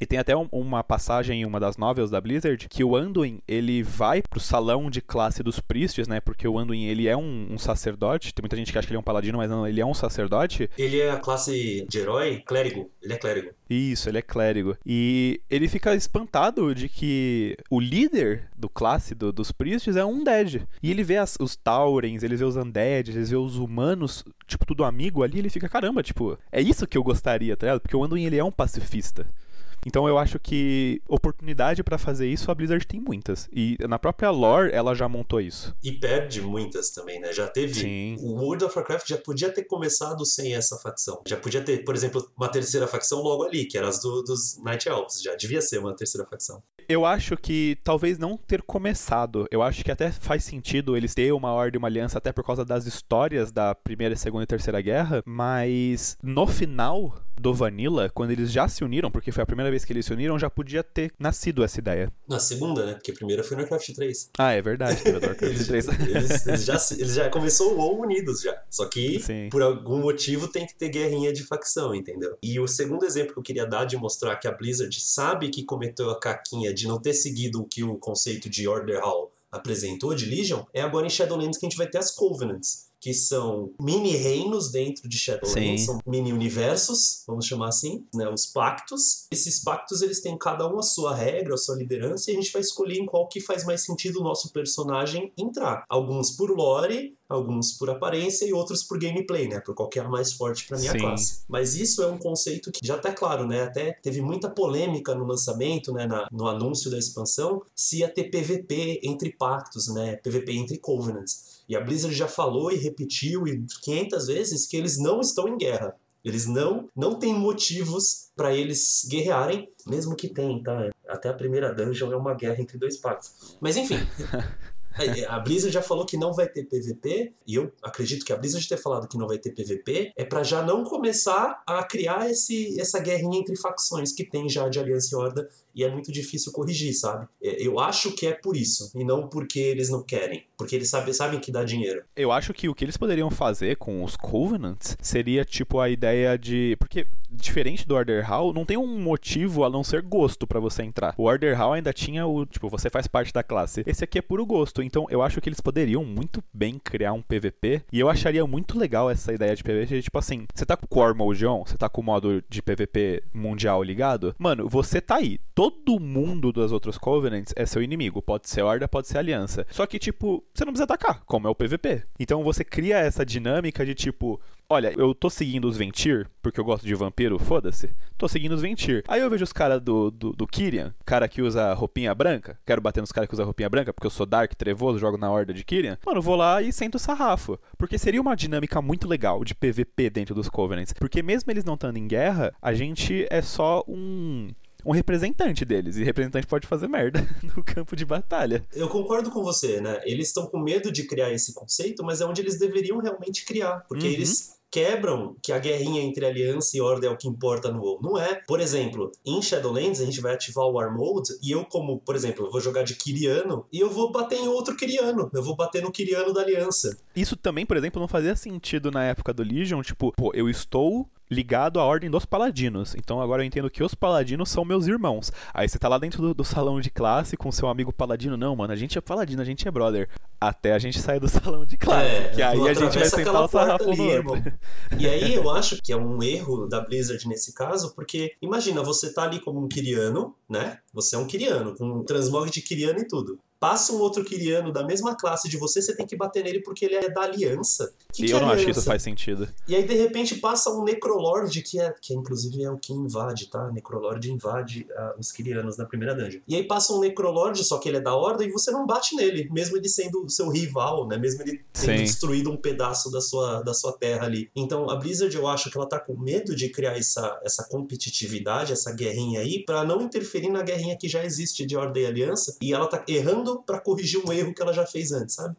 E tem até um, uma passagem em uma das novels da Blizzard que o Anduin, ele vai pro salão de classe dos Priests, né? Porque o Anduin, ele é um, um, sacerdote. Tem muita gente que acha que ele é um paladino, mas não, ele é um sacerdote. Ele é a classe de herói, clérigo. Ele é clérigo. Isso, ele é clérigo. E ele fica espantado de que o líder do classe do, dos Priests é um Undead. E ele vê as, os Taurens, ele vê os Undead, ele vê os humanos, tipo, tudo amigo ali, ele fica, caramba, tipo, é isso que eu gostaria, tá ligado? Porque o Anduin, ele é um pacifista. Então eu acho que oportunidade para fazer isso a Blizzard tem muitas. E na própria lore ela já montou isso. E perde muitas também, né? Já teve. Sim. O World of Warcraft já podia ter começado sem essa facção. Já podia ter, por exemplo, uma terceira facção logo ali, que era as do, dos Night Elves. Já devia ser uma terceira facção. Eu acho que talvez não ter começado. Eu acho que até faz sentido eles ter uma ordem, uma aliança, até por causa das histórias da Primeira, Segunda e Terceira Guerra. Mas no final do Vanilla, quando eles já se uniram, porque foi a primeira vez que eles se uniram, já podia ter nascido essa ideia. Na segunda, né? Porque a primeira foi no Warcraft 3. Ah, é verdade, no Warcraft 3. eles, eles, já, eles já começou o WoW unidos já. Só que, Sim. por algum motivo, tem que ter guerrinha de facção, entendeu? E o segundo exemplo que eu queria dar de mostrar que a Blizzard sabe que cometeu a caquinha de não ter seguido o que o conceito de Order Hall apresentou de Legion é agora em Shadowlands que a gente vai ter as Covenants que são mini reinos dentro de Shadowlands, são mini universos, vamos chamar assim, né, os pactos. Esses pactos eles têm cada um a sua regra, a sua liderança e a gente vai escolher em qual que faz mais sentido o nosso personagem entrar. Alguns por lore, alguns por aparência e outros por gameplay, né, por qual que é a mais forte para minha Sim. classe. Mas isso é um conceito que já tá claro, né, até teve muita polêmica no lançamento, né, na, no anúncio da expansão, se ia ter PVP entre pactos, né, PVP entre covenants. E a Blizzard já falou e repetiu e 500 vezes que eles não estão em guerra. Eles não não têm motivos para eles guerrearem, mesmo que tem, tá? Até a primeira dungeon é uma guerra entre dois pactos. Mas enfim, A Blizzard já falou que não vai ter PVP, e eu acredito que a Blizzard ter falado que não vai ter PVP é para já não começar a criar esse, essa guerrinha entre facções que tem já de Aliança e Horda e é muito difícil corrigir, sabe? É, eu acho que é por isso, e não porque eles não querem, porque eles sabem, que dá dinheiro. Eu acho que o que eles poderiam fazer com os Covenants seria tipo a ideia de. Porque, diferente do Order Hall, não tem um motivo a não ser gosto para você entrar. O Order Hall ainda tinha o. Tipo, você faz parte da classe. Esse aqui é puro gosto. Então eu acho que eles poderiam muito bem criar um PVP. E eu acharia muito legal essa ideia de PVP. Tipo assim, você tá com o Core Mode você tá com o modo de PVP mundial ligado. Mano, você tá aí. Todo todo mundo das outras Covenants é seu inimigo. Pode ser Horda, pode ser Aliança. Só que, tipo, você não precisa atacar, como é o PVP. Então você cria essa dinâmica de tipo. Olha, eu tô seguindo os Ventir, porque eu gosto de vampiro, foda-se. Tô seguindo os Ventir. Aí eu vejo os caras do, do, do Kyrian, cara que usa roupinha branca. Quero bater nos caras que usam roupinha branca, porque eu sou Dark, trevoso, jogo na horda de Kyrian. Mano, vou lá e sento o sarrafo. Porque seria uma dinâmica muito legal de PVP dentro dos Covenants. Porque mesmo eles não estando em guerra, a gente é só um um representante deles. E representante pode fazer merda no campo de batalha. Eu concordo com você, né? Eles estão com medo de criar esse conceito, mas é onde eles deveriam realmente criar. Porque uhum. eles quebram que a guerrinha entre aliança e ordem é o que importa no WoW. Não é. Por exemplo, em Shadowlands a gente vai ativar o War Mode e eu, como, por exemplo, eu vou jogar de Kiriano e eu vou bater em outro Kiriano. Eu vou bater no Kiriano da aliança. Isso também, por exemplo, não fazia sentido na época do Legion. Tipo, pô, eu estou ligado à ordem dos paladinos. Então agora eu entendo que os paladinos são meus irmãos. Aí você tá lá dentro do, do, salão de classe com seu amigo paladino. Não, mano, a gente é paladino, a gente é brother. Até a gente sair do salão de classe. É, que aí a gente vai sentar o sarrafo ali, no outro. E aí eu acho que é um erro da Blizzard nesse caso, porque imagina, você tá ali como um Kiriano, né? Você é um Kiriano, com um transmog de Kiriano e tudo. Passa um outro Kiriano da mesma classe de você, você tem que bater nele porque ele é da aliança. Que e que eu é não aliança? acho que isso faz sentido. E aí, de repente, passa um Necrolord, que é, que é, inclusive é o que invade, tá? Necrolord invade uh, os Kirianos na primeira dungeon. E aí passa um Necrolord, só que ele é da Horda, e você não bate nele, mesmo ele sendo seu rival, né? Mesmo ele tendo Sim. destruído um pedaço da sua, da sua terra ali. Então, a Blizzard, eu acho que ela tá com medo de criar essa, essa competitividade, essa guerrinha aí, para não interferir na guerrinha que já existe de Horda e Aliança, e ela tá errando para corrigir um erro que ela já fez antes, sabe?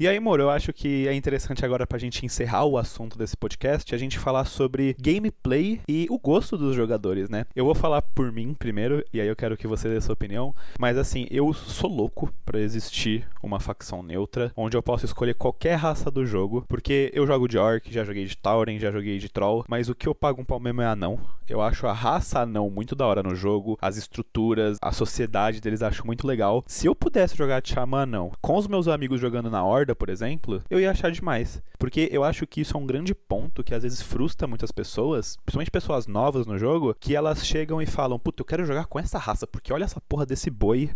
E aí, Moro, eu acho que é interessante agora pra gente encerrar o assunto desse podcast, a gente falar sobre gameplay e o gosto dos jogadores, né? Eu vou falar por mim primeiro, e aí eu quero que você dê sua opinião, mas assim, eu sou louco para existir uma facção neutra, onde eu posso escolher qualquer raça do jogo, porque eu jogo de Orc, já joguei de Tauren, já joguei de Troll, mas o que eu pago um pau mesmo é anão. Eu acho a raça anão muito da hora no jogo, as estruturas, a sociedade deles acho muito legal. Se eu pudesse jogar de Xamã anão com os meus amigos jogando na Horda, por exemplo, eu ia achar demais. Porque eu acho que isso é um grande ponto que às vezes frustra muitas pessoas, principalmente pessoas novas no jogo, que elas chegam e falam: Puta, eu quero jogar com essa raça, porque olha essa porra desse boi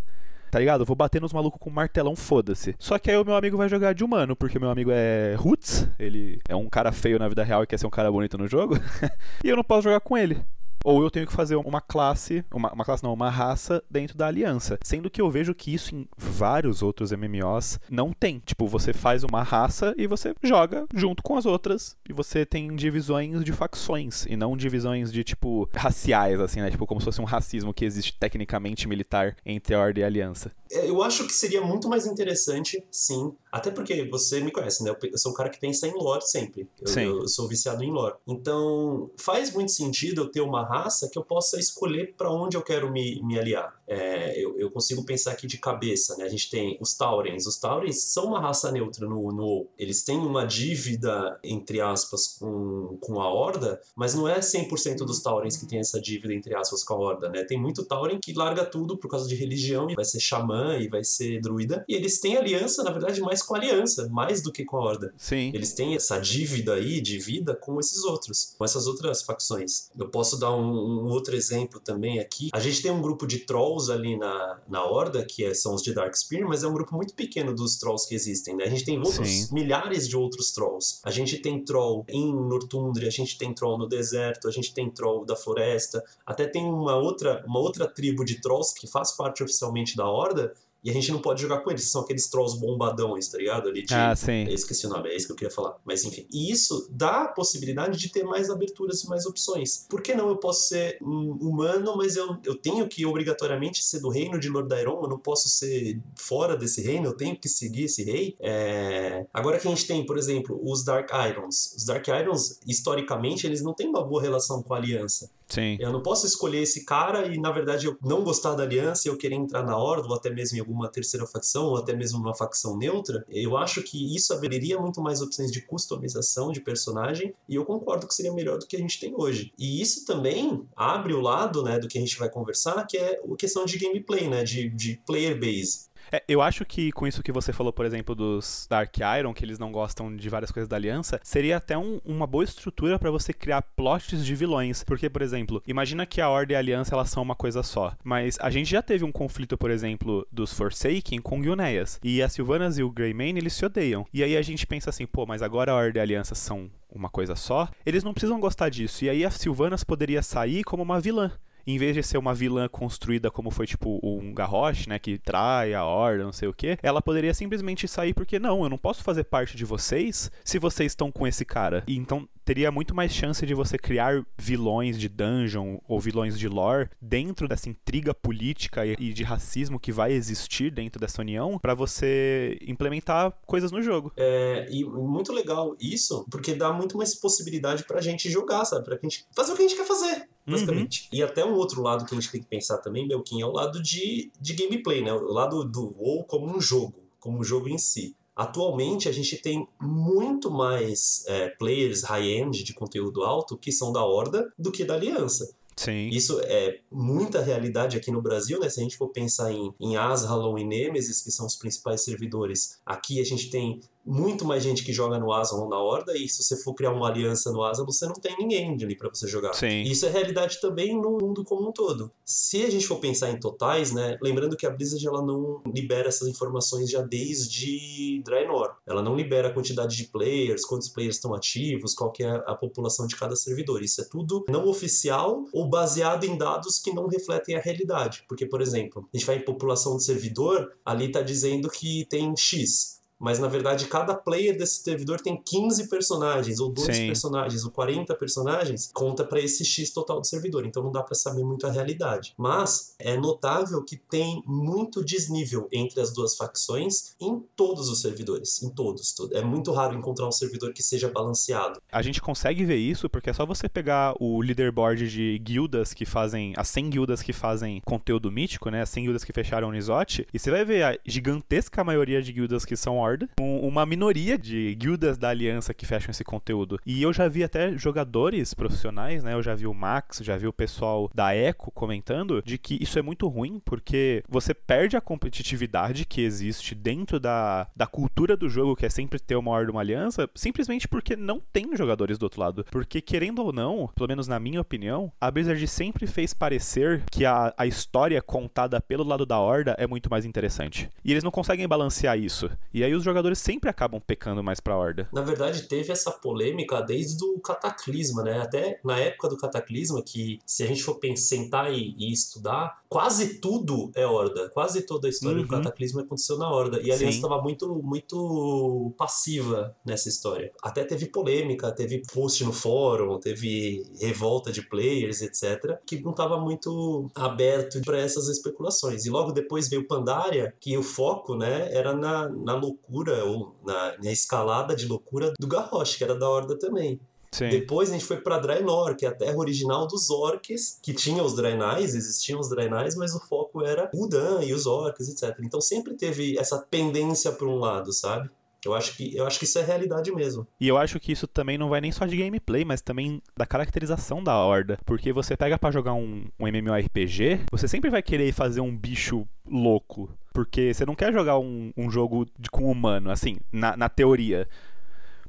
tá ligado? Eu vou bater nos malucos com um martelão, foda-se. Só que aí o meu amigo vai jogar de humano, porque meu amigo é Roots, ele é um cara feio na vida real e quer ser um cara bonito no jogo, e eu não posso jogar com ele ou eu tenho que fazer uma classe, uma, uma, classe não, uma raça dentro da aliança. Sendo que eu vejo que isso em vários outros MMOs não tem. Tipo, você faz uma raça e você joga junto com as outras e você tem divisões de facções e não divisões de tipo raciais assim, né? Tipo como se fosse um racismo que existe tecnicamente militar entre a Ordem e a Aliança. É, eu acho que seria muito mais interessante, sim, até porque você me conhece, né? Eu sou um cara que pensa em lore sempre. Eu, Sim. eu sou viciado em lore. Então, faz muito sentido eu ter uma raça que eu possa escolher para onde eu quero me, me aliar. É, eu, eu, consigo pensar aqui de cabeça, né? A gente tem os Taurens. Os Taurens são uma raça neutra no, no Eles têm uma dívida, entre aspas, com, com a Horda, mas não é 100% dos Taurens que tem essa dívida, entre aspas, com a Horda, né? Tem muito Tauren que larga tudo por causa de religião e vai ser xamã e vai ser druida. E eles têm aliança, na verdade, mais com a aliança, mais do que com a Horda. Sim. Eles têm essa dívida aí de vida com esses outros, com essas outras facções. Eu posso dar um, um outro exemplo também aqui. A gente tem um grupo de trolls ali na, na Horda, que é, são os de Darkspear, mas é um grupo muito pequeno dos trolls que existem, né? A gente tem outros Sim. milhares de outros trolls. A gente tem troll em Nortundre, a gente tem troll no deserto, a gente tem troll da floresta, até tem uma outra, uma outra tribo de trolls que faz parte oficialmente da Horda, e a gente não pode jogar com eles, são aqueles trolls bombadões, tá ligado? Ali de, ah, sim. Eu esqueci o nome, é isso que eu queria falar. Mas enfim. E isso dá a possibilidade de ter mais aberturas e mais opções. Por que não eu posso ser um humano, mas eu, eu tenho que obrigatoriamente ser do reino de Lordairon? Eu não posso ser fora desse reino, eu tenho que seguir esse rei? É... Agora que a gente tem, por exemplo, os Dark Irons. Os Dark Irons, historicamente, eles não têm uma boa relação com a aliança. Sim. Eu não posso escolher esse cara e, na verdade, eu não gostar da aliança e eu querer entrar na Horda, ou até mesmo em alguma terceira facção, ou até mesmo numa facção neutra. Eu acho que isso abriria muito mais opções de customização de personagem e eu concordo que seria melhor do que a gente tem hoje. E isso também abre o lado né, do que a gente vai conversar, que é a questão de gameplay, né, de, de player base. É, eu acho que com isso que você falou, por exemplo, dos Dark Iron, que eles não gostam de várias coisas da Aliança, seria até um, uma boa estrutura para você criar plots de vilões. Porque, por exemplo, imagina que a Ordem e a Aliança elas são uma coisa só. Mas a gente já teve um conflito, por exemplo, dos Forsaken com Guneas. E as Sylvanas e o Greymane, eles se odeiam. E aí a gente pensa assim, pô, mas agora a Ordem e a Aliança são uma coisa só. Eles não precisam gostar disso. E aí a Sylvanas poderia sair como uma vilã em vez de ser uma vilã construída como foi tipo um Garrosh, né, que trai a horda, não sei o que, ela poderia simplesmente sair porque não, eu não posso fazer parte de vocês se vocês estão com esse cara. E então teria muito mais chance de você criar vilões de dungeon ou vilões de lore dentro dessa intriga política e de racismo que vai existir dentro dessa união para você implementar coisas no jogo. É, e muito legal isso, porque dá muito mais possibilidade pra gente jogar, sabe? Pra gente fazer o que a gente quer fazer basicamente. Uhum. E até um outro lado que a gente tem que pensar também, Belkin, é o lado de, de gameplay, né? O lado do WoW como um jogo, como um jogo em si. Atualmente a gente tem muito mais é, players high-end de conteúdo alto que são da Horda do que da Aliança. Sim. Isso é muita realidade aqui no Brasil, né? Se a gente for pensar em, em Ashalon e Nemesis, que são os principais servidores, aqui a gente tem muito mais gente que joga no Aslan na Horda, e se você for criar uma aliança no Aslan, você não tem ninguém ali para você jogar. Sim. Isso é realidade também no mundo como um todo. Se a gente for pensar em totais, né, lembrando que a Blizzard ela não libera essas informações já desde Draenor. Ela não libera a quantidade de players, quantos players estão ativos, qual que é a população de cada servidor. Isso é tudo não oficial ou baseado em dados que não refletem a realidade. Porque, por exemplo, a gente vai em população de servidor, ali está dizendo que tem X mas na verdade cada player desse servidor tem 15 personagens, ou 2 Sim. personagens, ou 40 personagens, conta para esse X total do servidor. Então não dá para saber muito a realidade. Mas é notável que tem muito desnível entre as duas facções em todos os servidores, em todos. É muito raro encontrar um servidor que seja balanceado. A gente consegue ver isso porque é só você pegar o leaderboard de guildas que fazem, as 100 guildas que fazem conteúdo mítico, né, as 100 guildas que fecharam o Nisote, e você vai ver a gigantesca maioria de guildas que são Horda, com uma minoria de guildas da aliança que fecham esse conteúdo. E eu já vi até jogadores profissionais, né? Eu já vi o Max, já vi o pessoal da Echo comentando de que isso é muito ruim porque você perde a competitividade que existe dentro da, da cultura do jogo, que é sempre ter uma Horda uma aliança, simplesmente porque não tem jogadores do outro lado. Porque, querendo ou não, pelo menos na minha opinião, a Blizzard sempre fez parecer que a, a história contada pelo lado da Horda é muito mais interessante. E eles não conseguem balancear isso. E aí os jogadores sempre acabam pecando mais pra Horda. Na verdade, teve essa polêmica desde o Cataclisma, né? Até na época do Cataclisma, que se a gente for pensar, sentar e, e estudar, quase tudo é Horda. Quase toda a história Uhum. do Cataclisma aconteceu na Horda. E a Aliança estava muito, muito passiva nessa história. Até teve polêmica, teve post no fórum, teve revolta de players, etc. Que não estava muito aberto para essas especulações. E logo depois veio Pandaria, que o foco, né, era na, na loucura, ou na, na escalada de loucura do Garrosh, que era da Horda também. Sim. Depois a gente foi pra Draenor, que é a terra original dos orcs, que tinha os Draenais, existiam os Draenais, mas o foco era o Dan e os orcs, etc. Então sempre teve essa pendência para um lado, sabe? Eu acho que eu acho que isso é realidade mesmo. E eu acho que isso também não vai nem só de gameplay, mas também da caracterização da Horda. Porque você pega pra jogar um, um MMORPG, você sempre vai querer fazer um bicho louco. Porque você não quer jogar um, um jogo de, com humano, assim, na, na teoria.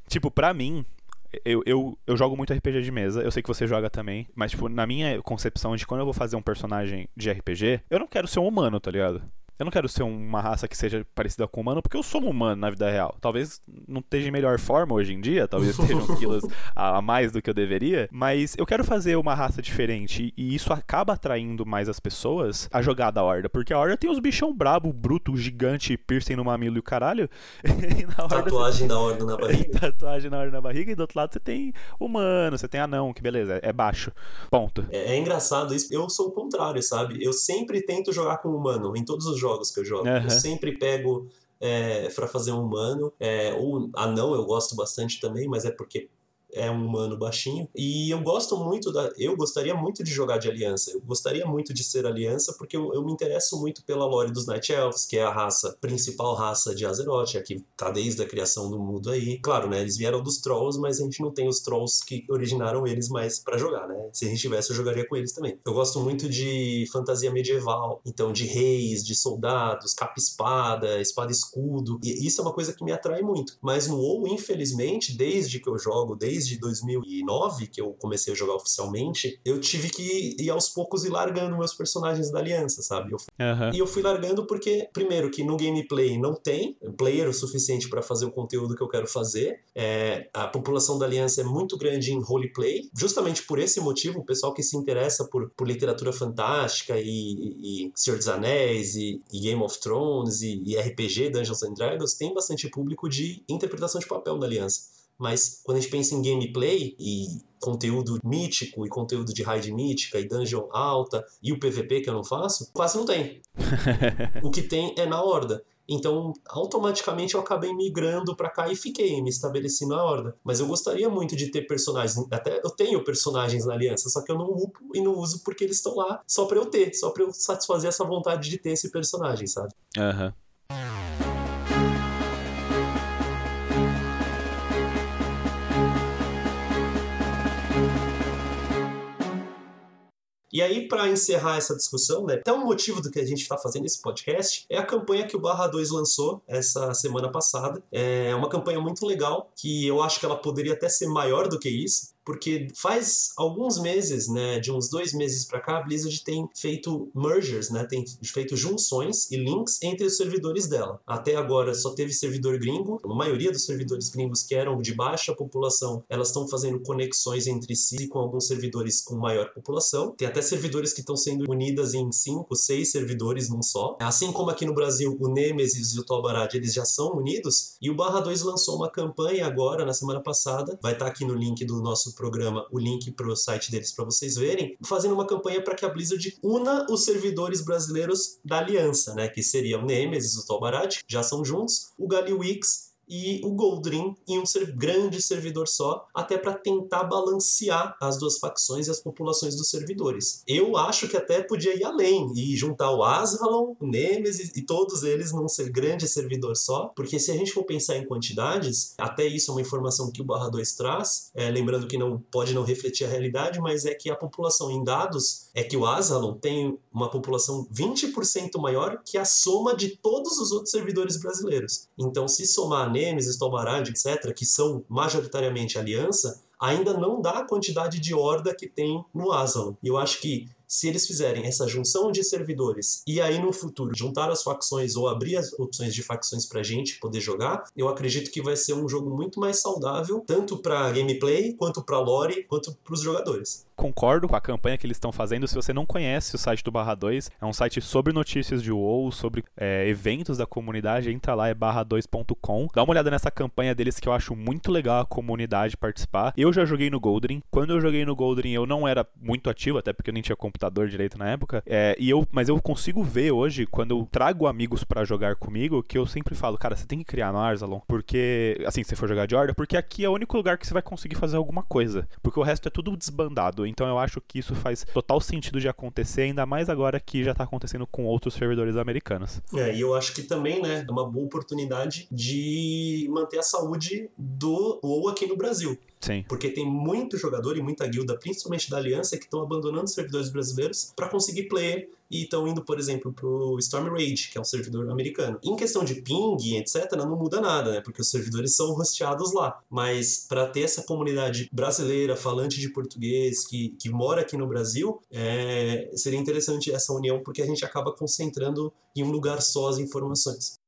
Tipo, pra mim, eu, eu, eu jogo muito RPG de mesa, eu sei que você joga também, mas, tipo, na minha concepção de quando eu vou fazer um personagem de RPG, eu não quero ser um humano, tá ligado? Eu não quero ser uma raça que seja parecida com humano, porque eu sou um humano na vida real. Talvez não esteja em melhor forma hoje em dia, talvez esteja uns quilos a mais do que eu deveria, mas eu quero fazer uma raça diferente e isso acaba atraindo mais as pessoas a jogar da Horda, porque a Horda tem os bichão brabo, bruto, gigante, piercing no mamilo e o caralho. e na Horda Tatuagem da Horda na tem barriga. tatuagem na Horda na barriga e do outro lado você tem humano, você tem anão, que beleza, é baixo. Ponto. É, é engraçado isso. Eu sou o contrário, sabe? Eu sempre tento jogar com humano em todos os jogos que eu jogo. Aham. Eu sempre pego é, para fazer um humano. É, ou anão eu gosto bastante também, mas é porque é um humano baixinho. E eu gosto muito da. Eu gostaria muito de jogar de aliança. Eu gostaria muito de ser aliança, porque eu, eu me interesso muito pela lore dos Night Elves, que é a raça, principal raça de Azeroth, a que tá desde a criação do mundo aí. Claro, né? Eles vieram dos Trolls, mas a gente não tem os Trolls que originaram eles mais pra jogar, né? Se a gente tivesse, eu jogaria com eles também. Eu gosto muito de fantasia medieval, então de reis, de soldados, capa-espada, espada-escudo. E isso é uma coisa que me atrai muito. Mas no WoW, infelizmente, desde que eu jogo, desde 2009, que eu comecei a jogar oficialmente, eu tive que ir aos poucos ir largando meus personagens da aliança, sabe? Eu Aham. e eu fui largando porque, primeiro, que no gameplay não tem player o suficiente para fazer o conteúdo que eu quero fazer. É, a população da Aliança é muito grande em roleplay. Justamente por esse motivo, o pessoal que se interessa por, por literatura fantástica e, e Senhor dos Anéis e, e Game of Thrones e, e RPG, Dungeons and Dragons, tem bastante público de interpretação de papel da Aliança. Mas quando a gente pensa em gameplay e conteúdo mítico e conteúdo de raid mítica e dungeon alta e o PVP que eu não faço, quase não tem. O que tem é na Horda. Então, automaticamente eu acabei migrando pra cá e fiquei, me estabeleci na Horda. Mas eu gostaria muito de ter personagens, até eu tenho personagens na Aliança, só que eu não upo e não uso porque eles estão lá só pra eu ter, só pra eu satisfazer essa vontade de ter esse personagem, sabe? Aham. E aí, para encerrar essa discussão, né, até um motivo do que a gente está fazendo esse podcast é a campanha que o Barra 2 lançou essa semana passada. É uma campanha muito legal, que eu acho que ela poderia até ser maior do que isso porque faz alguns meses, né, de uns dois meses para cá, a Blizzard tem feito mergers, né, tem feito junções e links entre os servidores dela. Até agora só teve servidor gringo, a maioria dos servidores gringos que eram de baixa população, elas estão fazendo conexões entre si com alguns servidores com maior população. Tem até servidores que estão sendo unidas em cinco, seis servidores num só. Assim como aqui no Brasil o Nemesis e o Tobarad, eles já são unidos, e o Barra 2 lançou uma campanha agora, na semana passada, vai estar tá aqui no link do nosso programa o link para o site deles para vocês verem, fazendo uma campanha para que a Blizzard una os servidores brasileiros da aliança, né? Que seria o Nemesis, o Tolbarad, já são juntos, o Galiwix e o Goldrin em um grande servidor só, até para tentar balancear as duas facções e as populações dos servidores. Eu acho que até podia ir além e juntar o Asralon, o Nemesis e todos eles num grande servidor só, porque se a gente for pensar em quantidades, até isso é uma informação que o Barra 2 traz, é, lembrando que não pode não refletir a realidade, mas é que a população em dados é que o Asralon tem uma população 20% maior que a soma de todos os outros servidores brasileiros. Então, se somar Nemesis, Tomarad, etc., que são majoritariamente aliança, ainda não dá a quantidade de horda que tem no Aslan. E eu acho que se eles fizerem essa junção de servidores e aí no futuro juntar as facções ou abrir as opções de facções pra gente poder jogar, eu acredito que vai ser um jogo muito mais saudável, tanto para gameplay, quanto para lore, quanto para os jogadores concordo com a campanha que eles estão fazendo. Se você não conhece o site do Barra 2, é um site sobre notícias de WoW, sobre é, eventos da comunidade. Entra lá, é barra2.com. Dá uma olhada nessa campanha deles que eu acho muito legal a comunidade participar. Eu já joguei no Goldrin. Quando eu joguei no Goldrin, eu não era muito ativo, até porque eu nem tinha computador direito na época. É, e eu, mas eu consigo ver hoje, quando eu trago amigos para jogar comigo, que eu sempre falo, cara, você tem que criar no Arzalon, porque, assim, se você for jogar de Horda, porque aqui é o único lugar que você vai conseguir fazer alguma coisa. Porque o resto é tudo desbandado. Então eu acho que isso faz total sentido de acontecer, ainda mais agora que já está acontecendo com outros servidores americanos. É, e eu acho que também, né, é uma boa oportunidade de manter a saúde do WoW aqui no Brasil. Sim. Porque tem muito jogador e muita guilda, principalmente da Aliança, que estão abandonando os servidores brasileiros para conseguir player e estão indo, por exemplo, pro Storm Rage, que é um servidor americano. Em questão de ping, etc, não muda nada, né? Porque os servidores são hosteados lá. Mas para ter essa comunidade brasileira, falante de português, que, que mora aqui no Brasil, é, seria interessante essa união, porque a gente acaba concentrando em um lugar só as informações.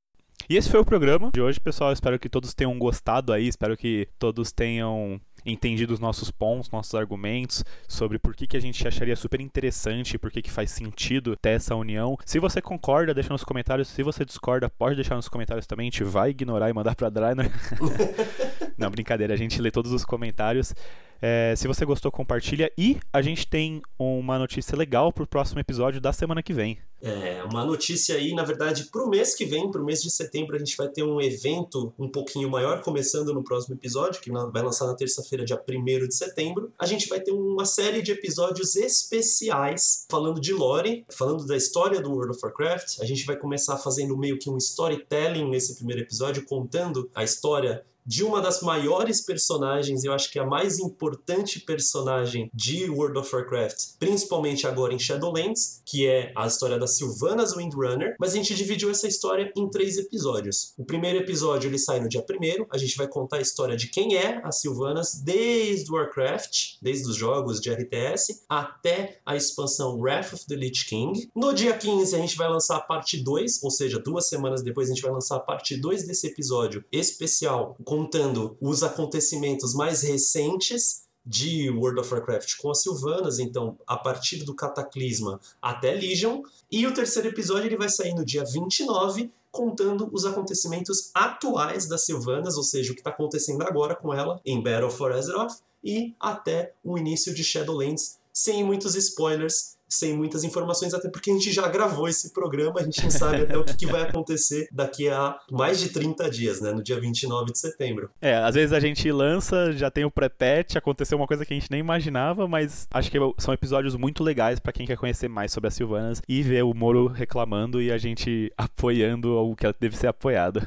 E esse foi o programa de hoje, pessoal. Espero que todos tenham gostado aí, espero que todos tenham entendido os nossos pontos, nossos argumentos sobre por que, que a gente acharia super interessante, por que, que faz sentido ter essa união. Se você concorda, deixa nos comentários. Se você discorda, pode deixar nos comentários também. A gente vai ignorar e mandar pra Drainer. Não, brincadeira, a gente lê todos os comentários. É, se você gostou, compartilha. E a gente tem uma notícia legal pro próximo episódio da semana que vem. É, uma notícia aí, na verdade, pro mês que vem, pro mês de setembro, a gente vai ter um evento um pouquinho maior, começando no próximo episódio, que vai lançar na terça-feira, dia 1 de setembro. A gente vai ter uma série de episódios especiais falando de lore, falando da história do World of Warcraft. A gente vai começar fazendo meio que um storytelling nesse primeiro episódio, contando a história de uma das maiores personagens, eu acho que a mais importante personagem de World of Warcraft, principalmente agora em Shadowlands, que é a história da Sylvanas Windrunner, mas a gente dividiu essa história em três episódios. O primeiro episódio ele sai no dia primeiro, a gente vai contar a história de quem é a Sylvanas desde Warcraft, desde os jogos de RTS, até a expansão Wrath of the Lich King. No dia 15 a gente vai lançar a parte 2, ou seja, duas semanas depois a gente vai lançar a parte 2 desse episódio especial com contando os acontecimentos mais recentes de World of Warcraft com as Sylvanas, então a partir do Cataclisma até Legion, e o terceiro episódio ele vai sair no dia 29, contando os acontecimentos atuais das Sylvanas, ou seja, o que está acontecendo agora com ela em Battle for Azeroth, e até o início de Shadowlands, sem muitos spoilers, sem muitas informações, até porque a gente já gravou esse programa, a gente não sabe até o que, que vai acontecer daqui a mais de 30 dias, né? No dia 29 de setembro. É, às vezes a gente lança, já tem o pré-patch, aconteceu uma coisa que a gente nem imaginava, mas acho que são episódios muito legais para quem quer conhecer mais sobre as Silvanas e ver o Moro reclamando e a gente apoiando o que deve ser apoiado.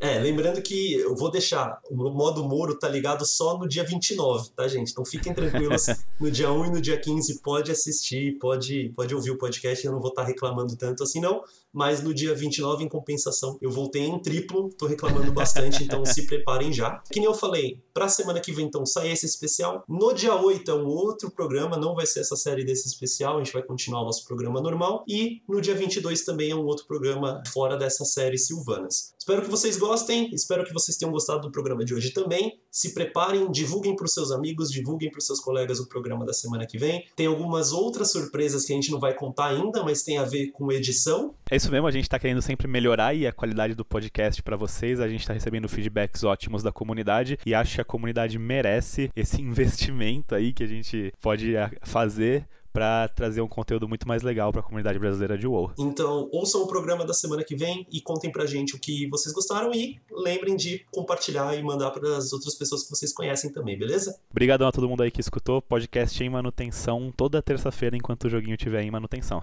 é, lembrando que eu vou deixar, o modo Moro tá ligado só no dia 29, tá, gente? Então fiquem tranquilos, no dia 1 e no dia 15 pode assistir, pode, pode ouvir o podcast, eu não vou estar tá reclamando tanto assim não, mas no dia 29, em compensação, eu voltei em triplo, tô reclamando bastante, então se preparem já. Que nem eu falei, pra semana que vem, então, sai esse especial. No dia 8 é um outro programa, não vai ser essa série desse especial, a gente vai continuar o nosso programa normal. E no dia 22 também é um outro programa fora dessa série Silvanas. Espero que vocês gostem, espero que vocês tenham gostado do programa de hoje também. Se preparem, divulguem para os seus amigos, divulguem para os seus colegas o programa da semana que vem. Tem algumas outras surpresas que a gente não vai contar ainda, mas tem a ver com edição. É isso mesmo, a gente está querendo sempre melhorar a qualidade do podcast para vocês. A gente está recebendo feedbacks ótimos da comunidade e acho que a comunidade merece esse investimento aí que a gente pode fazer para trazer um conteúdo muito mais legal para a comunidade brasileira de WoW. Então, ouçam o programa da semana que vem e contem pra gente o que vocês gostaram e lembrem de compartilhar e mandar para as outras pessoas que vocês conhecem também, beleza? Obrigadão a todo mundo aí que escutou. Podcast em manutenção toda terça-feira enquanto o joguinho estiver em manutenção.